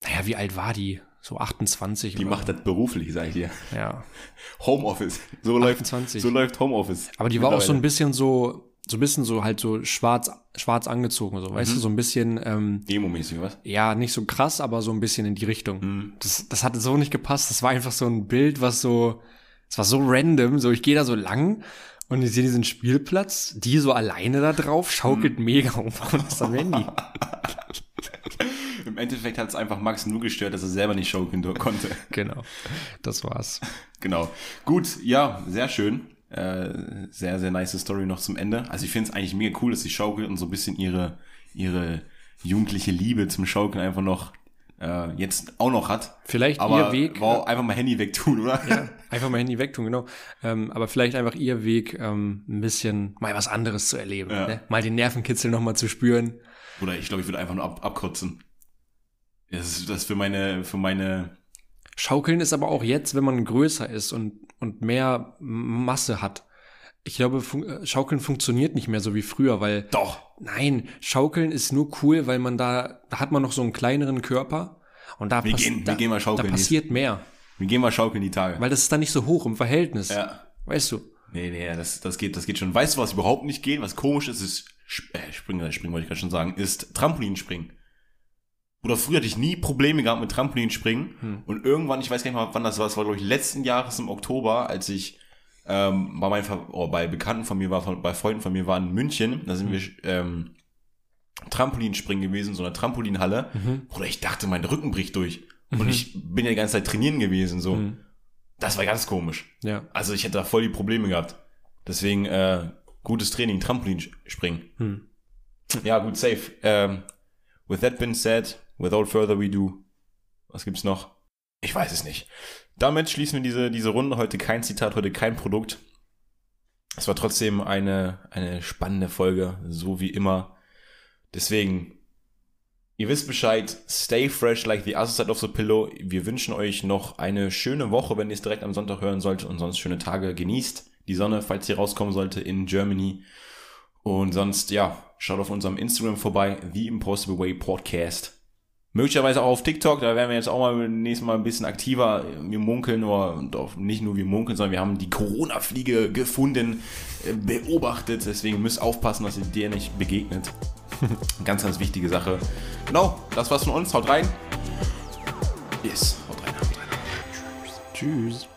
Naja, wie alt war die? So 28.
Die
oder
macht das beruflich, sag ich dir.
Ja.
Homeoffice. So läuft,
28.
so läuft Homeoffice.
Aber die war auch so ein bisschen so, so ein bisschen so halt so schwarz, schwarz angezogen, so,
Mhm.
weißt du, so ein bisschen, ähm,
Emo-mäßig, was?
ja, nicht so krass, aber so ein bisschen in die Richtung.
Mhm.
Das, das hatte so nicht gepasst. Das war einfach so ein Bild, was so, es war so random. So, ich gehe da so lang und ich sehe diesen Spielplatz, die so alleine da drauf, schaukelt
Mhm.
mega um [laughs] und ist am Handy. [laughs]
Im Endeffekt hat es einfach Max nur gestört, dass er selber nicht schaukeln do- konnte. [laughs]
Genau. Das war's.
Genau. Gut, ja, sehr schön. Äh, sehr, sehr nice Story noch zum Ende. Also ich finde es eigentlich mega cool, dass sie schaukelt und so ein bisschen ihre, ihre jugendliche Liebe zum Schaukeln einfach noch äh, jetzt auch noch hat.
Vielleicht
Aber
ihr Weg.
wow, einfach mal Handy wegtun, oder?
Ja, einfach mal Handy wegtun, genau. Ähm, aber vielleicht einfach ihr Weg, ähm, ein bisschen mal was anderes zu erleben.
Ja.
Ne? Mal den Nervenkitzel nochmal zu spüren.
Oder ich glaube, ich würde einfach nur ab, abkotzen. Das ist das für meine, für meine,
Schaukeln ist aber auch jetzt, wenn man größer ist und, und mehr Masse hat. Ich glaube, fun äh, Schaukeln funktioniert nicht mehr so wie früher, weil
doch.
nein, Schaukeln ist nur cool, weil man da, da hat man noch so einen kleineren Körper und da,
Wir gehen- wir
da,
gehen mal
da
schaukeln
passiert mehr,
Wir gehen mal schaukeln die Tage.
weil das ist dann nicht so hoch im Verhältnis.
ja.
Weißt du?
Nee, nee, das, das geht, das geht schon. Weißt du, was überhaupt nicht geht? Was komisch ist, ist äh, Springen, Springen wollte ich gerade schon sagen, ist Trampolinspringen. Oder früher hatte ich nie Probleme gehabt mit Trampolinspringen.
Hm.
Und irgendwann, ich weiß gar nicht mal, wann das war, das war, glaube ich, letzten Jahres im Oktober, als ich ähm, bei, meinen, oh, bei Bekannten von mir war, von, bei Freunden von mir war in München, da sind wir ähm, Trampolinspringen gewesen, so eine Trampolinhalle.
Mhm.
Oder ich dachte, mein Rücken bricht durch. Und ich bin ja die ganze Zeit trainieren gewesen, so.
Mhm.
Das war ganz komisch.
Ja.
Also ich hätte da voll die Probleme gehabt. Deswegen äh, gutes Training, Trampolinspringen.
Hm.
Ja, gut, safe. Ähm, with that being said, without further ado, was gibt's noch? Ich weiß es nicht. Damit schließen wir diese, diese Runde. Heute kein Zitat, heute kein Produkt. Es war trotzdem eine, eine spannende Folge, so wie immer. Deswegen, ihr wisst Bescheid, stay fresh like the other side of the pillow. Wir wünschen euch noch eine schöne Woche, wenn ihr es direkt am Sonntag hören solltet und sonst schöne Tage. Genießt die Sonne, falls sie rauskommen sollte in Germany. Und sonst, ja, schaut auf unserem Instagram vorbei, The Impossible Way Podcast. Möglicherweise auch auf TikTok, da werden wir jetzt auch mal nächstes Mal ein bisschen aktiver. Wir munkeln, oder und auch nicht nur wir munkeln, sondern wir haben die Corona-Fliege gefunden, äh, beobachtet. Deswegen müsst aufpassen, dass ihr der nicht begegnet. [laughs] ganz, ganz wichtige Sache. Genau, das war's von uns. Haut rein. Yes, haut rein, haut rein.
Tschüss.